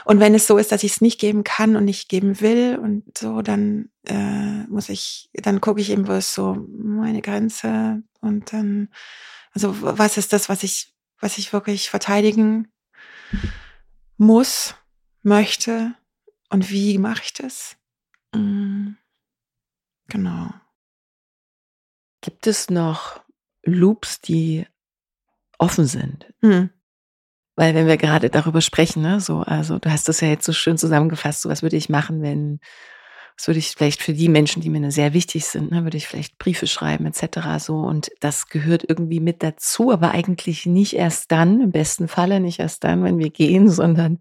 Und wenn es so ist, dass ich es nicht geben kann und nicht geben will und so, dann äh, muss ich, dann gucke ich eben, wo ist so meine Grenze und dann, also was ist das, was ich, was ich wirklich verteidigen muss, möchte und wie mache ich das? Mhm. Genau. Gibt es noch Loops, die offen sind? Mhm. Weil wenn wir gerade darüber sprechen, ne, so, also du hast das ja jetzt so schön zusammengefasst, so was würde ich machen, wenn, was würde ich vielleicht für die Menschen, die mir sehr wichtig sind, ne, würde ich vielleicht Briefe schreiben etc. so und das gehört irgendwie mit dazu, aber eigentlich nicht erst dann, im besten Falle nicht erst dann, wenn wir gehen, sondern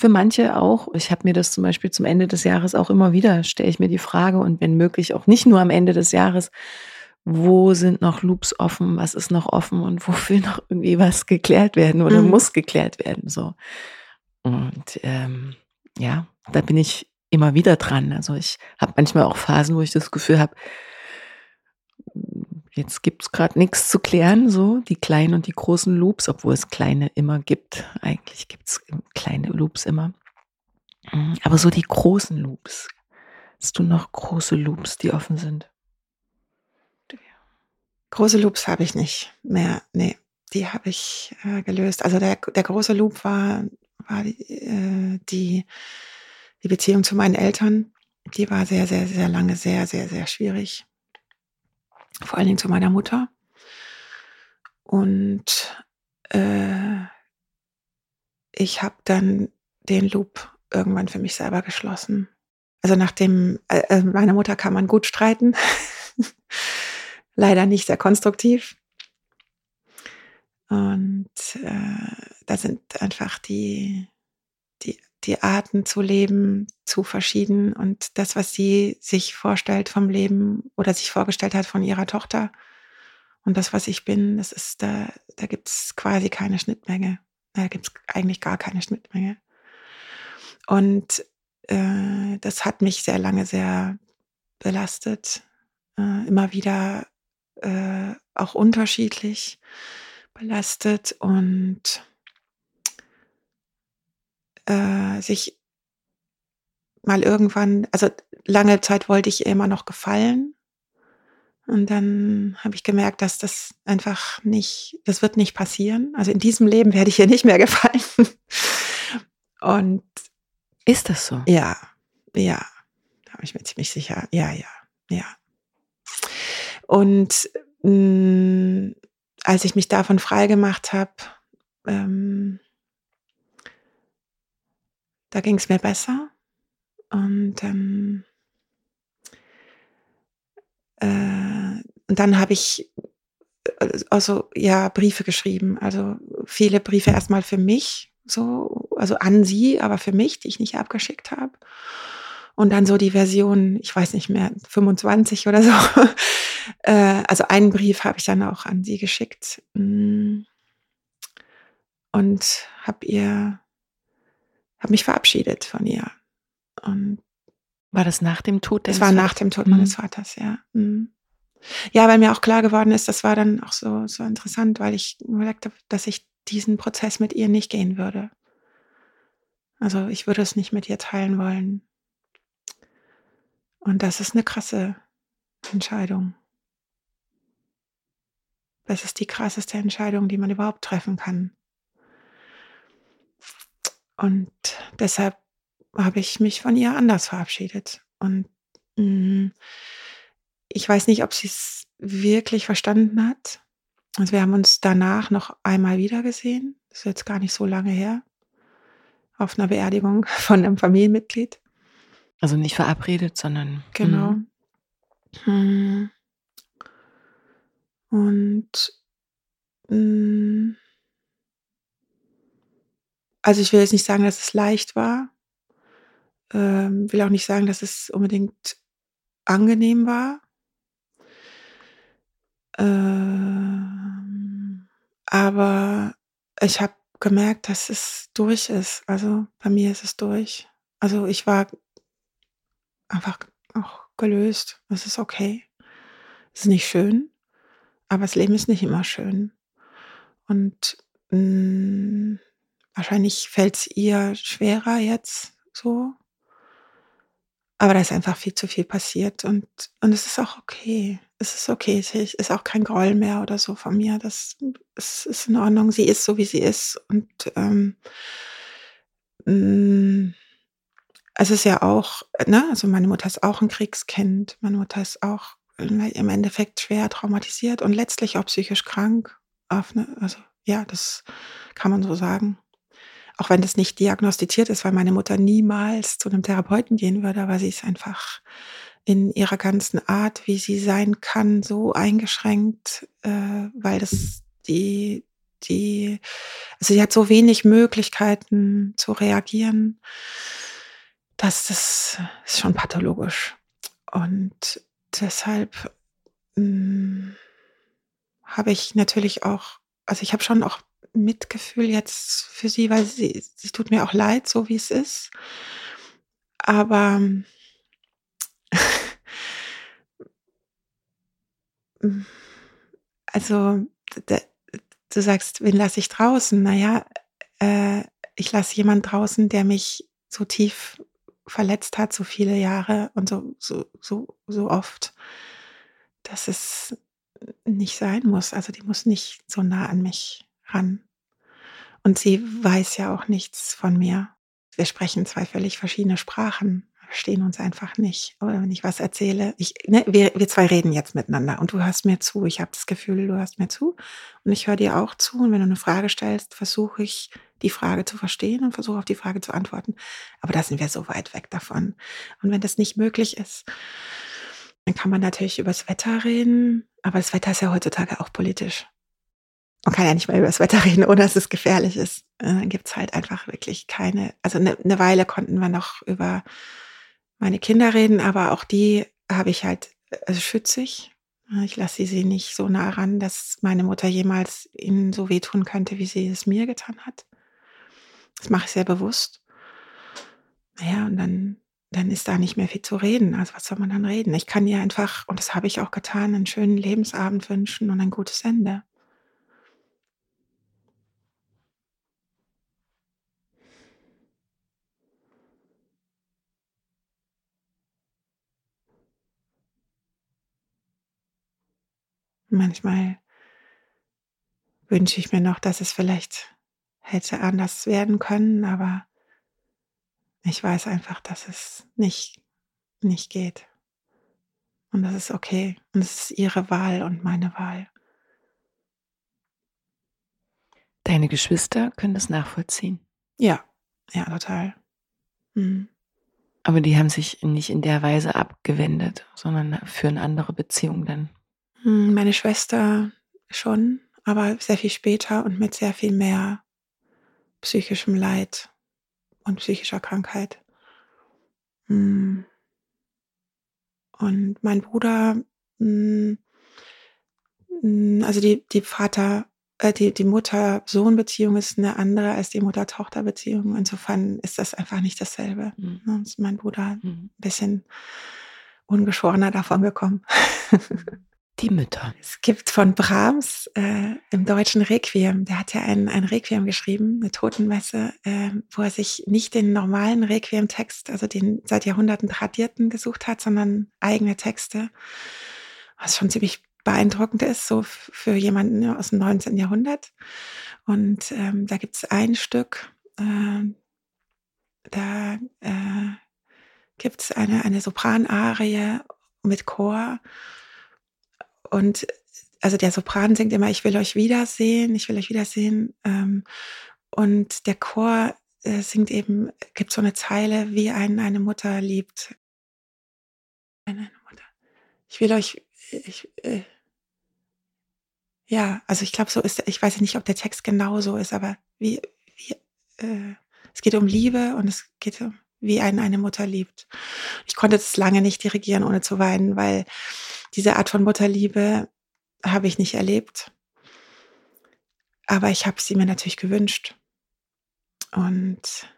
für manche auch. Ich habe mir das zum Beispiel zum Ende des Jahres auch immer wieder, stelle ich mir die Frage und wenn möglich auch nicht nur am Ende des Jahres, wo sind noch Loops offen, was ist noch offen und wofür noch irgendwie was geklärt werden oder mhm. muss geklärt werden. So. Und ähm, ja, da bin ich immer wieder dran. Also ich habe manchmal auch Phasen, wo ich das Gefühl habe, Jetzt gibt es gerade nichts zu klären, so die kleinen und die großen Loops, obwohl es kleine immer gibt. Eigentlich gibt es kleine Loops immer. Mhm, aber so die großen Loops. Hast du noch große Loops, die offen sind? Große Loops habe ich nicht mehr. Nee, die habe ich äh, gelöst. Also der, der große Loop war, war äh, die, die Beziehung zu meinen Eltern. Die war sehr, sehr, sehr lange sehr, sehr, sehr schwierig vor allen Dingen zu meiner Mutter. Und äh, ich habe dann den Loop irgendwann für mich selber geschlossen. Also nachdem äh, äh meiner Mutter kann man gut streiten, leider nicht sehr konstruktiv. Und äh, da sind einfach die, die Arten zu leben zu verschieden und das, was sie sich vorstellt vom Leben oder sich vorgestellt hat von ihrer Tochter und das, was ich bin, das ist, da, da gibt es quasi keine Schnittmenge. Da gibt es eigentlich gar keine Schnittmenge. Und äh, das hat mich sehr lange sehr belastet. Äh, immer wieder äh, auch unterschiedlich belastet und äh, sich mal irgendwann, also lange Zeit wollte ich ihr immer noch gefallen. Und dann habe ich gemerkt, dass das einfach nicht, das wird nicht passieren. Also in diesem Leben werde ich ihr nicht mehr gefallen. Und ist das so? Ja, ja, da bin ich mir ziemlich sicher. Ja, ja, ja. Und mh, mm, als ich mich davon frei gemacht habe, ähm, da ging es mir besser. Und, ähm, äh, und dann habe ich äh, also ja Briefe geschrieben, also viele Briefe erstmal für mich, so also an sie, aber für mich, die ich nicht abgeschickt habe. Und dann so die Version, ich weiß nicht mehr, 25 oder so. äh, also einen Brief habe ich dann auch an sie geschickt mm. und habe ihr habe mich verabschiedet von ihr. Und war das nach dem Tod? Das war nach dem Tod mhm. meines Vaters, ja. Mhm. Ja, weil mir auch klar geworden ist, das war dann auch so, so interessant, weil ich überlegt habe, dass ich diesen Prozess mit ihr nicht gehen würde. Also ich würde es nicht mit ihr teilen wollen. Und das ist eine krasse Entscheidung. Das ist die krasseste Entscheidung, die man überhaupt treffen kann. Und deshalb habe ich mich von ihr anders verabschiedet. Und mh, mm, ich weiß nicht, ob sie es wirklich verstanden hat. Also wir haben uns danach noch einmal wieder gesehen. Das ist jetzt gar nicht so lange her. Auf einer Beerdigung von einem Familienmitglied. Also nicht verabredet, sondern. Genau. Mhm. Und mh, mm, also ich will jetzt nicht sagen, dass es leicht war. Ähm, will auch nicht sagen, dass es unbedingt angenehm war. Ähm, aber ich habe gemerkt, dass es durch ist. Also bei mir ist es durch. Also ich war einfach auch gelöst. Es ist okay. Es ist nicht schön, aber das Leben ist nicht immer schön. Und mh, mm, Wahrscheinlich fällt es ihr schwerer jetzt so. Aber da ist einfach viel zu viel passiert und, und es ist auch okay. Es ist okay. Es ist auch kein Groll mehr oder so von mir. Das es ist in Ordnung. Sie ist so, wie sie ist. Und ähm, mm, es ist ja auch, ne, also meine Mutter ist auch ein Kriegskind. Meine Mutter ist auch im Endeffekt schwer traumatisiert und letztlich auch psychisch krank. Auf ne, also ja, das kann man so sagen auch wenn das nicht diagnostiziert ist, weil meine Mutter niemals zu einem Therapeuten gehen würde, aber sie ist einfach in ihrer ganzen Art, wie sie sein kann, so eingeschränkt, äh, weil das die, die, also sie hat so wenig Möglichkeiten zu reagieren, dass das ist schon pathologisch. Und deshalb hm, habe ich natürlich auch, also ich habe schon auch Mitgefühl jetzt für sie, weil sie, sie tut mir auch leid, so wie es ist. Aber also du sagst, wen lasse ich draußen? Naja, äh, ich lasse jemand draußen, der mich so tief verletzt hat, so viele Jahre und so, so, so, so oft, dass es nicht sein muss. Also die muss nicht so nah an mich ran. Und sie weiß ja auch nichts von mir. Wir sprechen zwei völlig verschiedene Sprachen verstehen uns einfach nicht. Oder wenn ich was erzähle, ich, ne, wir, wir zwei reden jetzt miteinander und du hörst mir zu. Ich habe das Gefühl, du hörst mir zu und ich höre dir auch zu. Und wenn du eine Frage stellst, versuche ich, die Frage zu verstehen und versuche auf die Frage zu antworten. Aber da sind wir so weit weg davon. Und wenn das nicht möglich ist, dann kann man natürlich über das Wetter reden. Aber das Wetter ist ja heutzutage auch politisch. Man kann ja nicht mehr über das Wetter reden, ohne dass es gefährlich ist. Äh, dann gibt's halt einfach wirklich keine, also eine, eine Weile konnten wir noch über meine Kinder reden, aber auch die habe ich halt, also schütze ich. Ich lasse sie nicht so nah ran, dass meine Mutter jemals ihnen so wehtun könnte, wie sie es mir getan hat. Das mache ich sehr bewusst. Naja, und dann, dann ist da nicht mehr viel zu reden. Also was soll man dann reden? Ich kann ihr einfach, und das habe ich auch getan, einen schönen Lebensabend wünschen und ein gutes Ende. Manchmal wünsche ich mir noch, dass es vielleicht hätte anders werden können, aber ich weiß einfach, dass es nicht, nicht geht. Und das ist okay. Und es ist ihre Wahl und meine Wahl. Deine Geschwister können das nachvollziehen. Ja, ja, total. Mhm. Aber die haben sich nicht in der Weise abgewendet, sondern führen andere Beziehungen dann. Hm, meine Schwester schon, aber sehr viel später und mit sehr viel mehr psychischem Leid und psychischer Krankheit. Hm. Und mein Bruder, hm, also die, die Vater, äh, die, die Mutter-Sohn-Beziehung ist eine andere als die Mutter-Tochter-Beziehung. Insofern ist das einfach nicht dasselbe. Mhm. Ist mein Bruder ein bisschen ungeschorener davon gekommen. Die Mütter. Es gibt von Brahms äh, im deutschen Requiem, der hat ja ein, ein Requiem geschrieben, eine Totenmesse, äh, wo er sich nicht den normalen Requiem-Text, also den seit Jahrhunderten tradierten, gesucht hat, sondern eigene Texte. Was schon ziemlich beeindruckend ist, so für jemanden aus dem 19. Jahrhundert. Und ähm, da gibt es ein Stück, äh, da äh, gibt es eine, eine Sopranarie mit Chor und also der Sopran singt immer, ich will euch wiedersehen, ich will euch wiedersehen. Ähm, und der Chor äh, singt eben, gibt so eine Zeile, wie einen eine Mutter liebt. Eine Mutter. Ich will euch, ich, äh, ja, also ich glaube, so ist, ich weiß nicht, ob der Text genau so ist, aber wie, wie äh, es geht um Liebe und es geht um, wie einen eine Mutter liebt. Ich konnte das lange nicht dirigieren, ohne zu weinen, weil diese Art von Mutterliebe habe ich nicht erlebt. Aber ich habe sie mir natürlich gewünscht. Und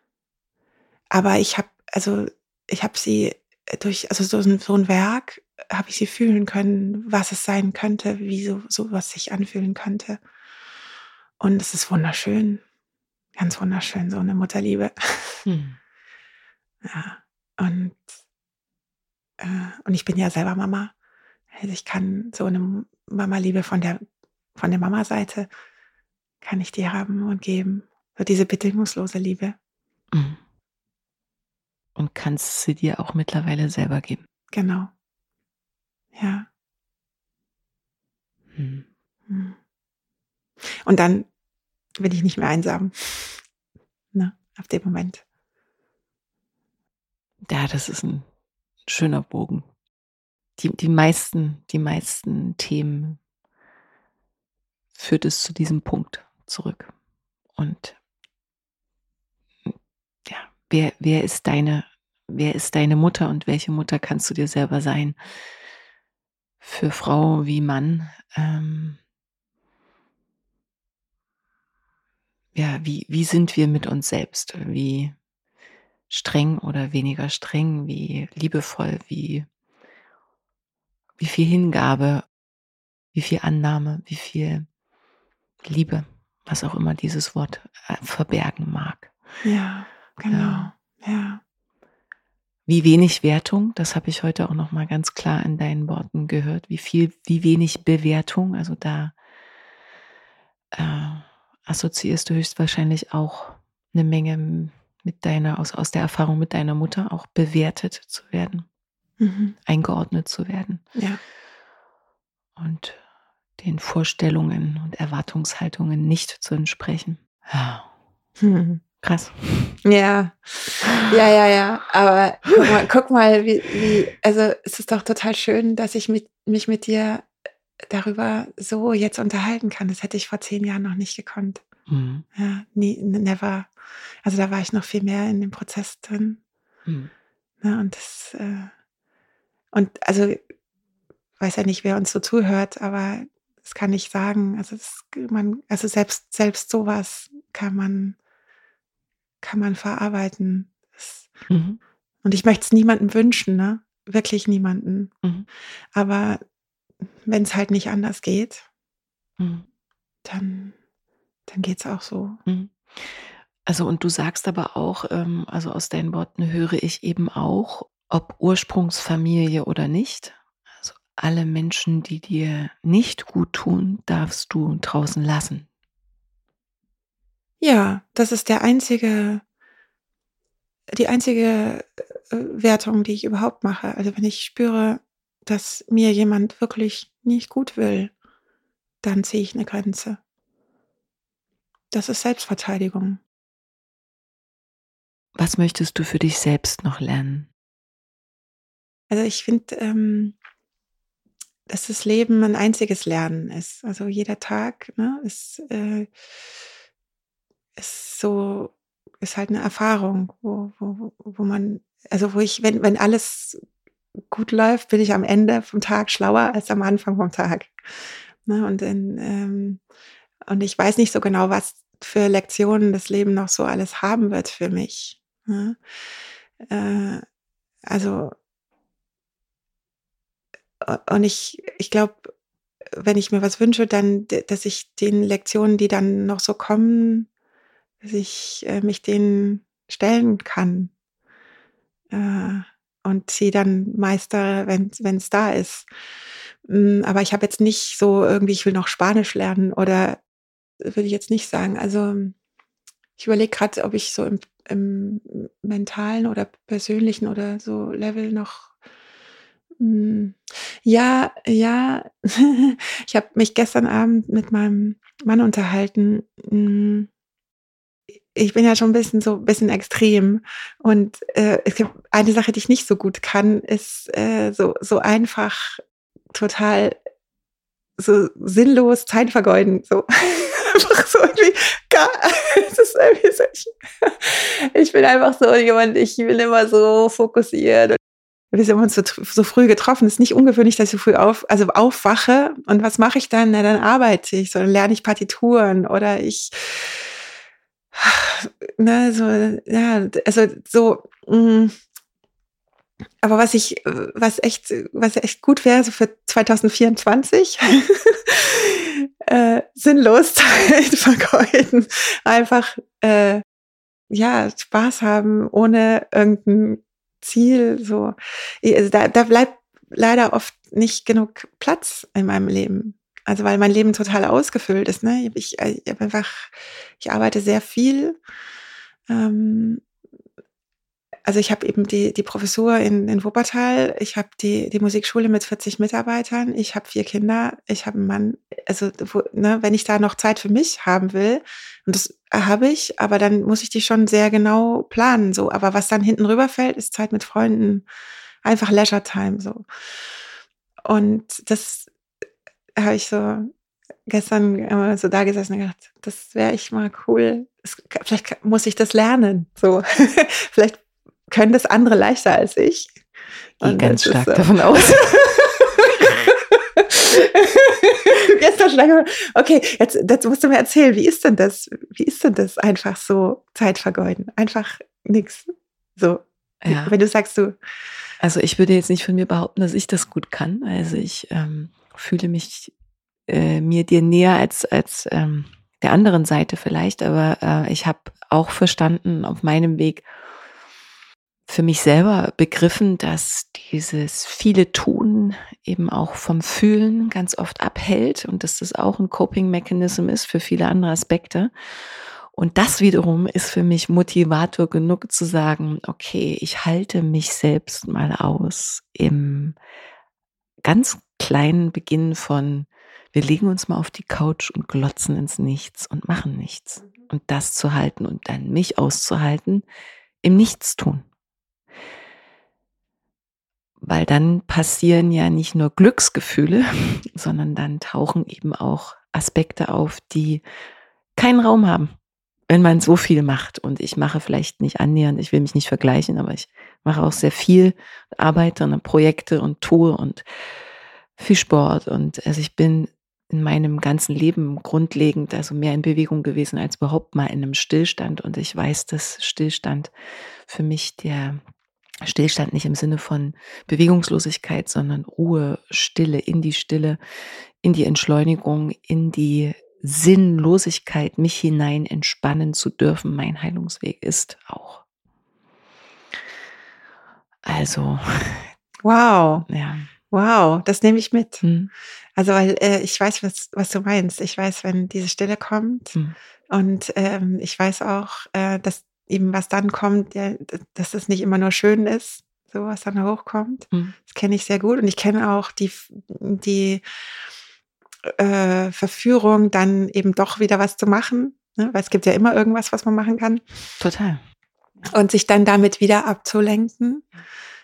aber ich habe also ich habe sie durch also so, so ein Werk habe ich sie fühlen können, was es sein könnte, wie so sowas sich anfühlen könnte. Und es ist wunderschön, ganz wunderschön so eine Mutterliebe. Hm. Ja und äh, und ich bin ja selber Mama also ich kann so eine Mama-Liebe von der, von der Mama-Seite, kann ich dir haben und geben. So diese bedingungslose Liebe. Mhm. Und kannst sie dir auch mittlerweile selber geben. Genau. Ja. Mhm. Und dann bin ich nicht mehr einsam. Ne? Auf dem Moment. Ja, das ist ein schöner Bogen die, die meisten, die meisten Themen führt es zu diesem Punkt zurück. Und ja, wer, wer ist deine, wer ist deine Mutter und welche Mutter kannst du dir selber sein? Für Frau wie Mann. Ähm, ja, wie, wie sind wir mit uns selbst? Wie streng oder weniger streng? Wie liebevoll? Wie wie viel Hingabe wie viel Annahme, wie viel Liebe, was auch immer dieses Wort äh, verbergen mag. Ja, genau. Ja. ja. Wie wenig Wertung, das habe ich heute auch noch mal ganz klar in deinen Worten gehört. Wie viel, wie wenig Bewertung, also da äh, assoziierst du höchstwahrscheinlich auch eine Menge mit deiner, aus, aus der Erfahrung mit deiner Mutter, auch bewertet zu werden, mhm. eingeordnet zu werden. Ja. Und den Vorstellungen und Erwartungshaltungen nicht zu entsprechen. Ja. Hm. Krass. Ja, ja, ja, ja. Aber guck mal, guck mal wie, wie, also es ist doch total schön, dass ich mit, mich mit dir darüber so jetzt unterhalten kann. Das hätte ich vor zehn Jahren noch nicht gekonnt. Mhm. Ja, nie, never. Also da war ich noch viel mehr in dem Prozess drin. Mhm. Ja, und das, äh, und also, weiß ja nicht, wer uns so zuhört, aber das kann ich sagen. Also, das, man, also selbst, selbst sowas kann man, kann man verarbeiten. Das, mhm. Und ich möchte es niemandem wünschen, ne? Wirklich niemanden. Mhm. Aber wenn es halt nicht anders geht, mhm. dann, dann geht es auch so. Also und du sagst aber auch, ähm, also aus deinen Worten höre ich eben auch, ob Ursprungsfamilie oder nicht. Also alle Menschen, die dir nicht gut tun, darfst du draußen lassen. Ja, das ist der einzige, die einzige äh, Wertung, die ich überhaupt mache. Also wenn ich spüre, dass mir jemand wirklich nicht gut will, dann ziehe ich eine Grenze. Das ist Selbstverteidigung. Was möchtest du für dich selbst noch lernen? Also ich finde, ähm, dass das Leben ein einziges Lernen ist. Also jeder Tag ne, ist, äh, ist so, ist halt eine Erfahrung, wo, wo, wo man, also wo ich, wenn, wenn alles gut läuft, bin ich am Ende vom Tag schlauer als am Anfang vom Tag. Ne, und, in, ähm, und ich weiß nicht so genau, was für Lektionen das Leben noch so alles haben wird für mich. Ne? Äh, also, und ich, ich glaube, wenn ich mir was wünsche, dann, dass ich den Lektionen, die dann noch so kommen, dass ich äh, mich denen stellen kann. Äh, und sie dann meistere, wenn es da ist. Hm, aber ich habe jetzt nicht so irgendwie, ich will noch Spanisch lernen oder würde ich jetzt nicht sagen. Also ich überlege gerade, ob ich so im, im, mentalen oder persönlichen oder so Level noch hm, ja, ja, ich habe mich gestern Abend mit meinem Mann unterhalten. Hm, ich bin ja schon ein bisschen so ein bisschen extrem. Und äh, es gibt eine Sache, die ich nicht so gut kann, ist äh, so, so einfach total so sinnlos Zeit vergeuden. So. einfach so irgendwie gar, es ist irgendwie so, ich, bin einfach so jemand, ich bin immer so fokussiert. Wir sind uns so, so früh getroffen. Es ist nicht ungewöhnlich, dass ich so früh auf, also aufwache. Und was mache ich dann? Na, dann arbeite ich, so dann lerne ich Partituren oder ich ne, so, ja, also so, mh, mm. Aber was ich, was echt, was echt gut wäre, so für 2024, äh, sinnlos Zeit vergeuden, einfach, äh, ja, Spaß haben, ohne irgendein Ziel, so, also da, da bleibt leider oft nicht genug Platz in meinem Leben. Also weil mein Leben total ausgefüllt ist. Ne? Ich, ich, ich einfach, ich arbeite sehr viel. Ähm, also ich habe eben die, die Professur in, in Wuppertal, ich habe die, die Musikschule mit 40 Mitarbeitern, ich habe vier Kinder, ich habe einen Mann. Also wo, ne, wenn ich da noch Zeit für mich haben will, und das habe ich, aber dann muss ich die schon sehr genau planen. So, aber was dann hinten rüberfällt, ist Zeit mit Freunden, einfach Leisure Time so. Und das habe ich so gestern immer so da gesessen und gedacht, das wäre echt mal cool. Das, vielleicht muss ich das lernen. So, vielleicht können das andere leichter als ich. Gehe ganz stark so. davon aus. gestern schon okay, jetzt, jetzt musst du mir erzählen, wie ist denn das? Wie ist denn das einfach so Zeit vergeuden? Einfach nichts. So, ja. wenn du sagst du. Also ich würde jetzt nicht von mir behaupten, dass ich das gut kann. Also ich ähm, fühle mich äh, mir dir näher als, als ähm, der anderen Seite vielleicht, aber äh, ich habe auch verstanden auf meinem Weg für mich selber begriffen, dass dieses viele Tun eben auch vom Fühlen ganz oft abhält und dass das auch ein Coping-Mechanism ist für viele andere Aspekte. Und das wiederum ist für mich Motivator genug zu sagen, okay, ich halte mich selbst mal aus im ganz kleinen Beginn von, wir legen uns mal auf die Couch und glotzen ins Nichts und machen nichts. Und das zu halten und dann mich auszuhalten im Nichtstun. Weil dann passieren ja nicht nur Glücksgefühle, sondern dann tauchen eben auch Aspekte auf, die keinen Raum haben wenn man so viel macht. Und ich mache vielleicht nicht annähernd, ich will mich nicht vergleichen, aber ich mache auch sehr viel, arbeite an Projekte und tue und viel Sport. Und also ich bin in meinem ganzen Leben grundlegend also mehr in Bewegung gewesen als überhaupt mal in einem Stillstand. Und ich weiß, dass Stillstand für mich der Stillstand nicht im Sinne von Bewegungslosigkeit, sondern Ruhe, Stille, in die Stille, in die Entschleunigung, in die Sinnlosigkeit, mich hinein entspannen zu dürfen, mein Heilungsweg ist auch. Also. Wow. Ja. Wow, das nehme ich mit. Hm. Also, weil äh, ich weiß, was, was du meinst. Ich weiß, wenn diese Stille kommt. Hm. Und ähm, ich weiß auch, äh, dass eben was dann kommt, ja, dass es nicht immer nur schön ist, so was dann hochkommt. Hm. Das kenne ich sehr gut. Und ich kenne auch die, die äh, Verführung, dann eben doch wieder was zu machen. Ne? Weil es gibt ja immer irgendwas, was man machen kann. Total. Und sich dann damit wieder abzulenken.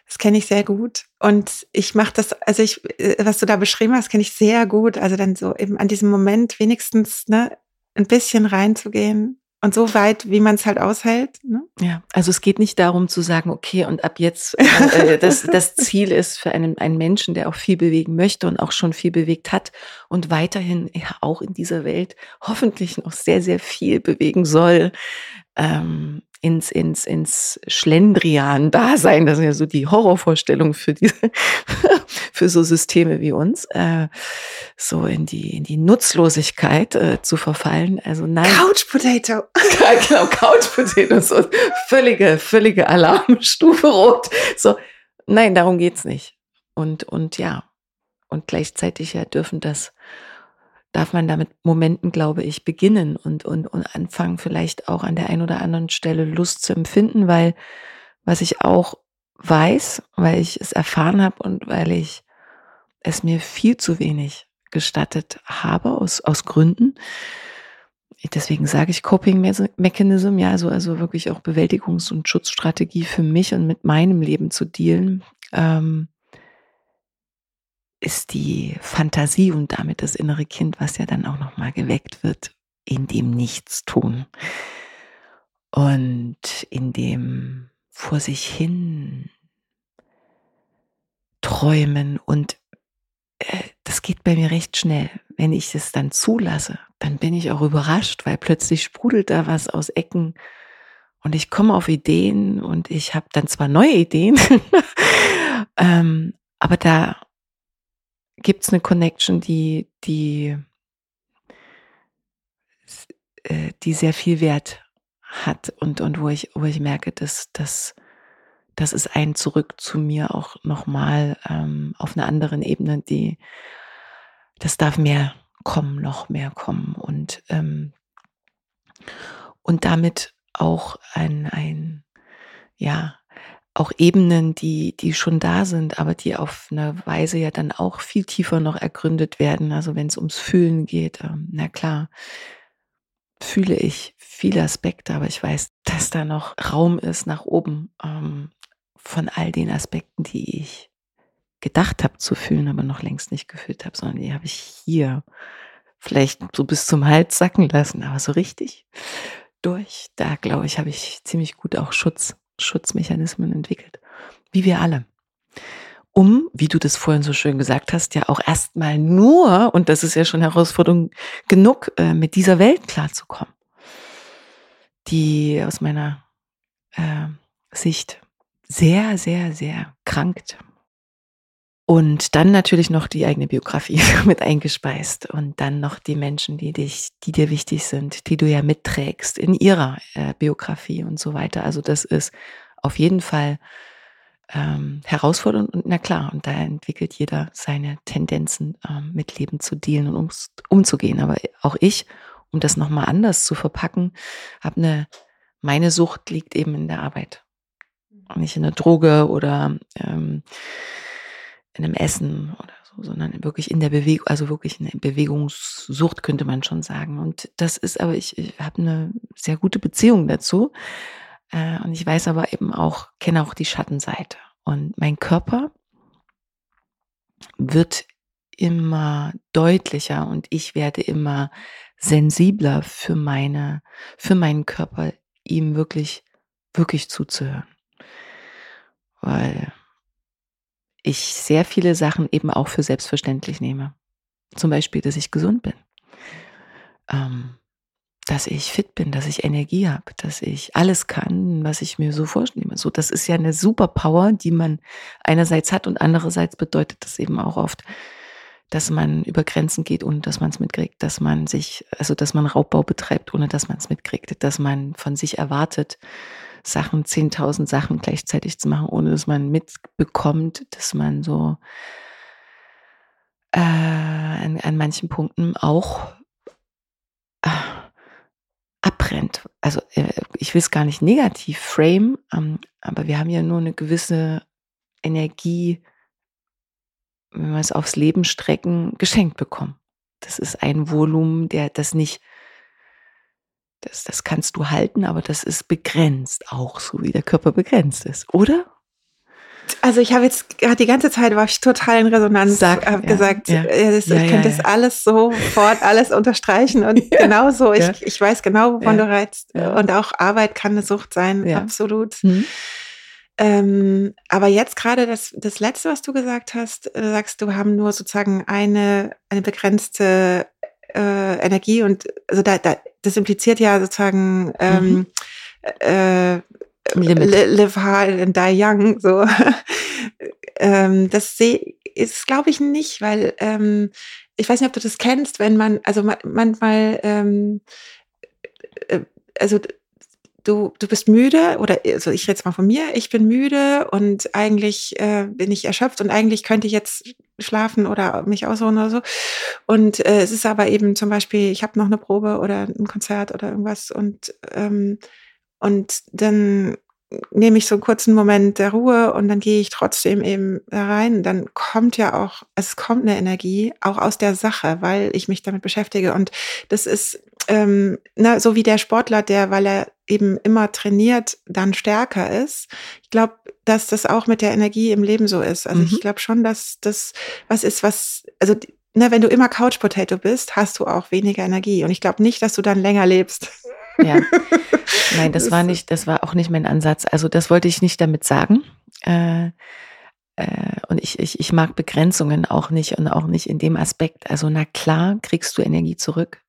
Das kenne ich sehr gut. Und ich mache das, also ich, äh, was du da beschrieben hast, kenne ich sehr gut. Also dann so eben an diesem Moment wenigstens ne, ein bisschen reinzugehen und so weit, wie man es halt aushält. Ne? Ja, also es geht nicht darum zu sagen, okay, und ab jetzt, äh, das, das Ziel ist für einen, einen Menschen, der auch viel bewegen möchte und auch schon viel bewegt hat und weiterhin ja auch in dieser Welt hoffentlich noch sehr, sehr viel bewegen soll, ähm, ins, ins, ins Schlendrian-Dasein. Das sind ja so die Horrorvorstellungen für diese, für so Systeme wie uns, äh, so in die, in die Nutzlosigkeit äh, zu verfallen. Also nein. Couch Potato. Ja, genau, Couch Potato. So völlige, völlige Alarmstufe rot. So, nein, darum geht's nicht. Und, und ja. Und gleichzeitig ja dürfen das darf man damit Momenten, glaube ich, beginnen und, und, und anfangen, vielleicht auch an der einen oder anderen Stelle Lust zu empfinden, weil was ich auch weiß, weil ich es erfahren habe und weil ich es mir viel zu wenig gestattet habe, aus, aus Gründen. Deswegen sage ich Coping Mechanism, ja, also, also wirklich auch Bewältigungs- und Schutzstrategie für mich und mit meinem Leben zu dealen. Ähm, ist die Fantasie und damit das innere Kind, was ja dann auch nochmal geweckt wird, in dem Nichtstun und in dem vor sich hin träumen und äh, das geht bei mir recht schnell. Wenn ich es dann zulasse, dann bin ich auch überrascht, weil plötzlich sprudelt da was aus Ecken und ich komme auf Ideen und ich habe dann zwar neue Ideen, ähm, aber da gibt es eine Connection, die, die, äh, die sehr viel Wert hat und, und wo ich, wo ich merke, dass, dass, das ist ein Zurück zu mir auch nochmal ähm, auf einer anderen Ebene, die, das darf mehr kommen, noch mehr kommen. Und, ähm, und damit auch ein, ein, ja, auch Ebenen, die, die schon da sind, aber die auf eine Weise ja dann auch viel tiefer noch ergründet werden. Also wenn es ums Fühlen geht, ähm, na klar, fühle ich viele Aspekte, aber ich weiß, dass da noch Raum ist nach oben ähm, von all den Aspekten, die ich gedacht habe zu fühlen, aber noch längst nicht gefühlt habe, sondern die habe ich hier vielleicht so bis zum Hals sacken lassen, aber so richtig durch. Da glaube ich, habe ich ziemlich gut auch Schutz Schutzmechanismen entwickelt. Wie wir alle. Um, wie du das vorhin so schön gesagt hast, ja auch erstmal nur, und das ist ja schon Herausforderung genug, äh, mit dieser Welt klarzukommen, die aus meiner äh, Sicht sehr, sehr, sehr krankt Und dann natürlich noch die eigene Biografie mit eingespeist und dann noch die Menschen, die dich, die dir wichtig sind, die du ja mitträgst in ihrer äh, Biografie und so weiter. Also das ist auf jeden Fall ähm, herausfordernd und na klar, und da entwickelt jeder seine Tendenzen, ähm, mit Leben zu dealen und ums, umzugehen. Aber auch ich, um das nochmal anders zu verpacken, habe eine, meine Sucht liegt eben in der Arbeit. Und nicht in der Droge oder ähm, in einem Essen oder so, sondern wirklich in der Bewegung, also wirklich eine Bewegungssucht könnte man schon sagen. Und das ist aber, ich, ich habe eine sehr gute Beziehung dazu. Äh, und ich weiß aber eben auch, kenne auch die Schattenseite. Und mein Körper wird immer deutlicher und ich werde immer sensibler für meine, für meinen Körper, ihm wirklich, wirklich zuzuhören. Weil ich sehr viele Sachen eben auch für selbstverständlich nehme. Zum Beispiel, dass ich gesund bin, ähm, dass ich fit bin, dass ich Energie habe, dass ich alles kann, was ich mir so vorstelle. So, das ist ja eine Superpower, die man einerseits hat und andererseits bedeutet das eben auch oft, dass man über Grenzen geht, ohne dass man es mitkriegt, dass man sich, also dass man Raubbau betreibt, ohne dass man es mitkriegt, dass man von sich erwartet, Sachen, 10.000 Sachen gleichzeitig zu machen, ohne dass man mitbekommt, dass man so äh, an, an, manchen Punkten auch äh, abbrennt. Also äh, ich will es gar nicht negativ frame, ähm, aber wir haben ja nur eine gewisse Energie, wenn wir es aufs Leben strecken, geschenkt bekommen. Das ist ein Volumen, der das nicht das, das kannst du halten, aber das ist begrenzt auch, so wie der Körper begrenzt ist, oder? Also ich habe jetzt gerade die ganze Zeit war ich total in Resonanz, Sag, habe ja, gesagt, ja. äh, das, Ja, ich ja, könnte ja. das alles sofort alles unterstreichen und Ja, genauso, ja. ich, ich weiß genau, wovon Ja, du reizt ja. und auch Arbeit kann eine Sucht sein, Ja. absolut. Hm? Ähm, aber jetzt gerade das, das Letzte, was du gesagt hast, äh, sagst du, haben nur sozusagen eine, eine begrenzte äh, Energie und also da, da, das impliziert ja sozusagen ähm, äh, Limit. li- live hard and die young. So. ähm, das sehe ist, glaube ich, nicht, weil ähm, ich weiß nicht, ob du das kennst, wenn man, also ma- manchmal, ähm, äh, also du, du bist müde oder also ich rede jetzt mal von mir, ich bin müde und eigentlich äh, bin ich erschöpft und eigentlich könnte ich jetzt schlafen oder mich ausruhen oder so. Und äh, es ist aber eben zum Beispiel, ich habe noch eine Probe oder ein Konzert oder irgendwas und, ähm, und dann nehme ich so einen kurzen Moment der Ruhe und dann gehe ich trotzdem eben da rein. Dann kommt ja auch, es kommt eine Energie auch aus der Sache, weil ich mich damit beschäftige. Und das ist ähm, na, so wie der Sportler, der, weil er eben immer trainiert, dann stärker ist. Ich glaube, dass das auch mit der Energie im Leben so ist. Also Mhm. ich glaube schon, dass das was ist, was, also ne, wenn du immer Couch Potato bist, hast du auch weniger Energie. Und ich glaube nicht, dass du dann länger lebst. Ja. Nein, das war nicht, das war auch nicht mein Ansatz. Also das wollte ich nicht damit sagen. Äh, äh, und ich, ich, ich mag Begrenzungen auch nicht und auch nicht in dem Aspekt. Also na klar, kriegst du Energie zurück.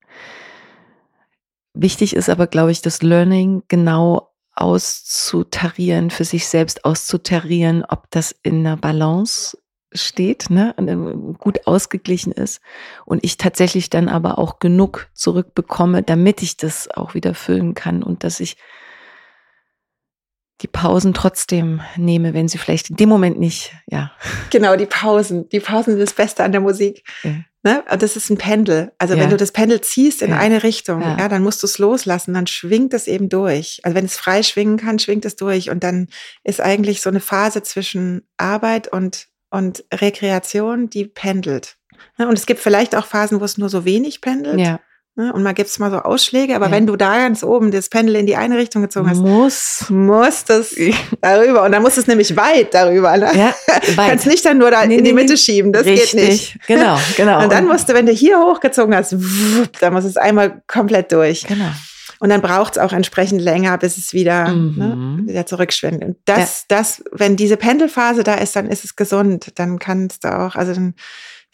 Wichtig ist aber, glaube ich, das Learning genau auszutarieren, für sich selbst auszutarieren, ob das in einer Balance steht, ne, und ähm, gut ausgeglichen ist und ich tatsächlich dann aber auch genug zurückbekomme, damit ich das auch wieder füllen kann und dass ich die Pausen trotzdem nehme, wenn sie vielleicht in dem Moment nicht, ja, Genau, die Pausen. Die Pausen sind das Beste an der Musik. Ja. Ne? Und das ist ein Pendel. Also Ja. wenn du das Pendel ziehst in Ja. eine Richtung, ja. dann musst du es loslassen, dann schwingt es eben durch. Also wenn es frei schwingen kann, schwingt es durch. Und dann ist eigentlich so eine Phase zwischen Arbeit und, und Rekreation, die pendelt. Ne? Und es gibt vielleicht auch Phasen, wo es nur so wenig pendelt. ja, Ne? Und mal gibt es mal so Ausschläge. Aber Ja. wenn du da ganz oben das Pendel in die eine Richtung gezogen hast, muss, muss das darüber. Und dann muss es nämlich weit darüber. Ne? ja, weit. Kannst nicht dann nur da Nee, in die nee, Mitte nee. schieben, das Richtig, geht nicht. Genau, genau. Und dann musst du, wenn du hier hochgezogen hast, dann muss es einmal komplett durch. genau. Und dann braucht es auch entsprechend länger, bis es wieder, Mhm. ne, wieder zurückschwingt. Und das, das, wenn diese Pendelphase da ist, dann ist es gesund. Dann kannst du auch, also dann,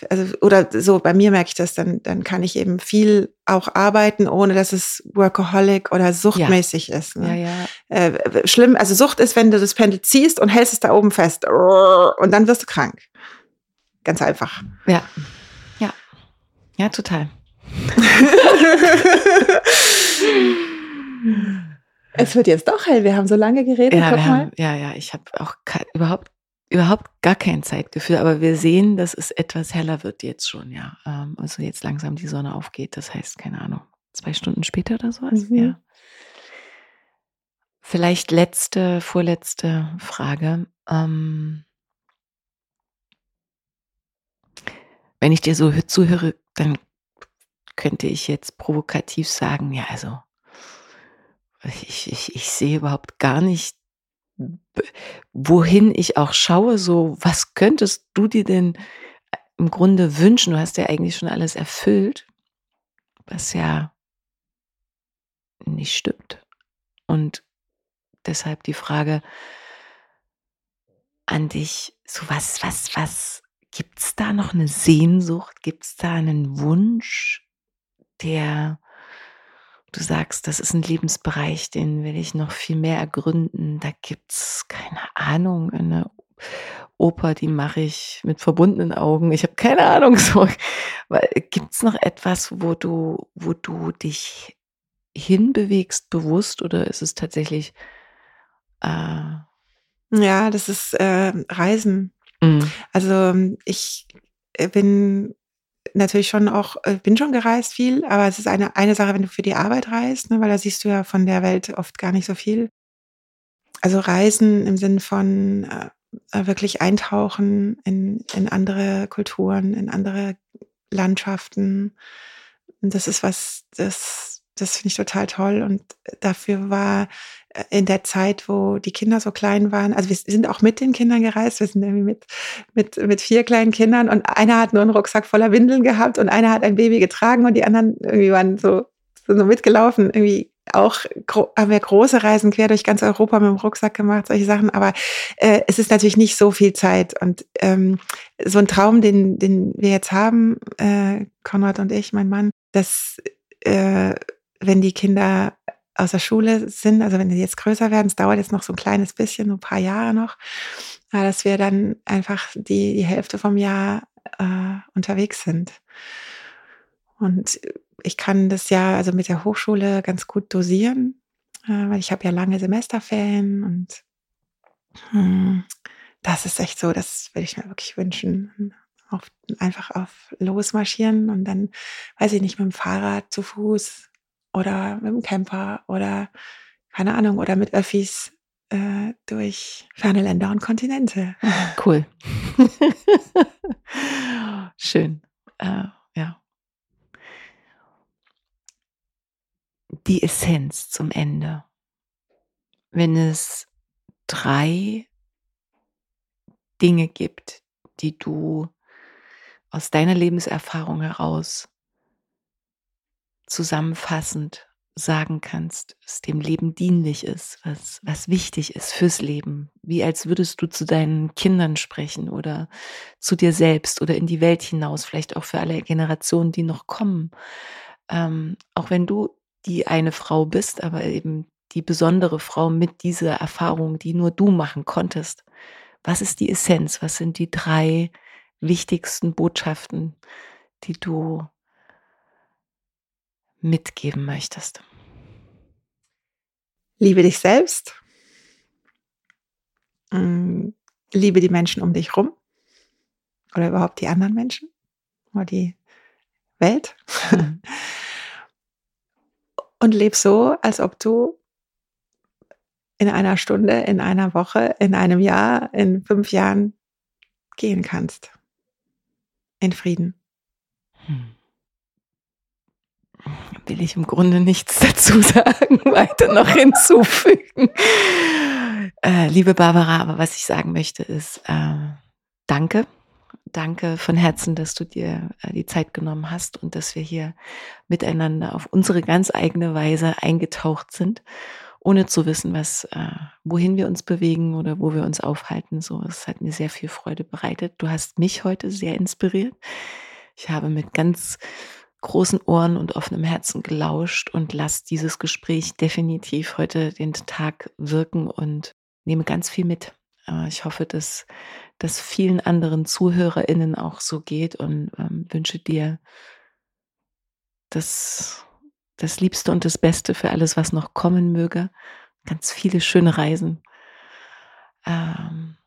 also, oder so, bei mir merke ich das, dann, dann kann ich eben viel auch arbeiten, ohne dass es workaholic oder suchtmäßig ist. Ne? Ja, ja. Äh, schlimm, also Sucht ist, wenn du das Pendel ziehst und hältst es da oben fest und dann wirst du krank. Ganz einfach. Ja. Ja. Ja, total. es wird jetzt doch hell. Wir haben so lange geredet. Ja, haben, ja, ja. Ich habe auch überhaupt, überhaupt gar kein Zeitgefühl, aber wir sehen, dass es etwas heller wird jetzt schon, ja. Ähm, also jetzt langsam die Sonne aufgeht. Das heißt, keine Ahnung, zwei Stunden später oder sowas. Mhm. Ja. Vielleicht letzte, vorletzte Frage. Ähm, wenn ich dir so zuhöre, dann könnte ich jetzt provokativ sagen, ja, also ich, ich, ich sehe überhaupt gar nicht, wohin ich auch schaue, so, was könntest du dir denn äh, im Grunde wünschen? Du hast ja eigentlich schon alles erfüllt, was ja nicht stimmt. Und deshalb die Frage an dich, so was, was, was, gibt es da noch eine Sehnsucht? Gibt es da einen Wunsch, der du sagst, das ist ein Lebensbereich, den will ich noch viel mehr ergründen. Da gibt es, keine Ahnung, eine Oper, die mache ich mit verbundenen Augen. Ich habe keine Ahnung. So. Gibt es noch etwas, wo du, wo du dich hinbewegst, bewusst, oder ist es tatsächlich äh, ja, das ist äh, Reisen. Mhm. Also ich äh, bin natürlich schon auch, äh, bin schon gereist viel, aber es ist eine, eine Sache, wenn du für die Arbeit reist, ne, weil da siehst du ja von der Welt oft gar nicht so viel. Also Reisen im Sinn von äh, äh, wirklich eintauchen in, in andere Kulturen, in andere Landschaften. Und das ist was, das, das finde ich total toll. Und dafür war in der Zeit, wo die Kinder so klein waren, also wir sind auch mit den Kindern gereist, wir sind irgendwie mit, mit, mit vier kleinen Kindern und einer hat nur einen Rucksack voller Windeln gehabt und einer hat ein Baby getragen und die anderen irgendwie waren so, so mitgelaufen, irgendwie auch haben wir große Reisen quer durch ganz Europa mit dem Rucksack gemacht, solche Sachen. Aber äh, es ist natürlich nicht so viel Zeit. Und ähm, so ein Traum, den, den wir jetzt haben, äh, Konrad und ich, mein Mann, dass äh, wenn die Kinder aus der Schule sind, also wenn die jetzt größer werden, es dauert jetzt noch so ein kleines bisschen, so ein paar Jahre noch, dass wir dann einfach die, die Hälfte vom Jahr äh, unterwegs sind. Und ich kann das ja also mit der Hochschule ganz gut dosieren, äh, weil ich habe ja lange Semesterferien und hm, das ist echt so, das würde ich mir wirklich wünschen. Auf, einfach auf losmarschieren und dann, weiß ich nicht, mit dem Fahrrad zu Fuß oder mit dem Camper oder keine Ahnung, oder mit Öffis äh, durch ferne Länder und Kontinente. Cool. Schön. Äh, ja. Die Essenz zum Ende. Wenn es drei Dinge gibt, die du aus deiner Lebenserfahrung heraus zusammenfassend sagen kannst, was dem Leben dienlich ist, was, was wichtig ist fürs Leben, wie als würdest du zu deinen Kindern sprechen oder zu dir selbst oder in die Welt hinaus, vielleicht auch für alle Generationen, die noch kommen. Ähm, auch wenn du die eine Frau bist, aber eben die besondere Frau mit dieser Erfahrung, die nur du machen konntest. Was ist die Essenz? Was sind die drei wichtigsten Botschaften, die du mitgeben möchtest? Liebe dich selbst. Mm, liebe die Menschen um dich rum. Oder überhaupt die anderen Menschen. Oder die Welt. Mhm. Und leb so, als ob du in einer Stunde, in einer Woche, in einem Jahr, in fünf Jahren gehen kannst. In Frieden. Hm will ich im Grunde nichts dazu sagen, weiter noch hinzufügen. Äh, liebe Barbara, aber was ich sagen möchte ist, äh, danke. Danke von Herzen, dass du dir äh, die Zeit genommen hast und dass wir hier miteinander auf unsere ganz eigene Weise eingetaucht sind, ohne zu wissen, was, äh, wohin wir uns bewegen oder wo wir uns aufhalten. So, es hat mir sehr viel Freude bereitet. Du hast mich heute sehr inspiriert. Ich habe mit ganz großen Ohren und offenem Herzen gelauscht und lass dieses Gespräch definitiv heute den Tag wirken und nehme ganz viel mit. Äh, ich hoffe, dass das vielen anderen ZuhörerInnen auch so geht und ähm, wünsche dir das, das Liebste und das Beste für alles, was noch kommen möge. Ganz viele schöne Reisen. Ähm,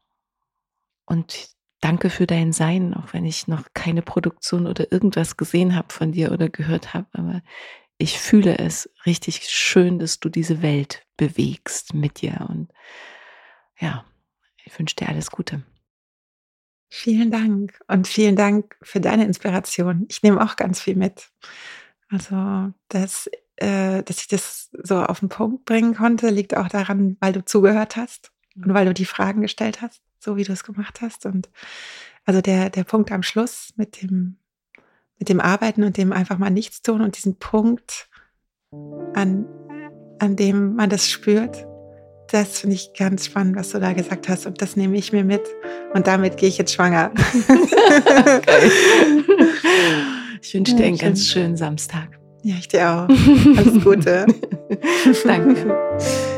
und danke für dein Sein, auch wenn ich noch keine Produktion oder irgendwas gesehen habe von dir oder gehört habe. Aber ich fühle es richtig schön, dass du diese Welt bewegst mit dir. Und ja, ich wünsche dir alles Gute. Vielen Dank und vielen Dank für deine Inspiration. Ich nehme auch ganz viel mit. Also, dass, äh, dass ich das so auf den Punkt bringen konnte, liegt auch daran, weil du zugehört hast und weil du die Fragen gestellt hast, so wie du es gemacht hast. Und also der, der Punkt am Schluss mit dem, mit dem Arbeiten und dem einfach mal nichts tun und diesen Punkt, an, an dem man das spürt, das finde ich ganz spannend, was du da gesagt hast. Und das nehme ich mir mit. Und damit gehe ich jetzt schwanger. okay. Ich wünsche dir einen ganz schönen Samstag. Ja, ich dir auch. Alles Gute. Danke.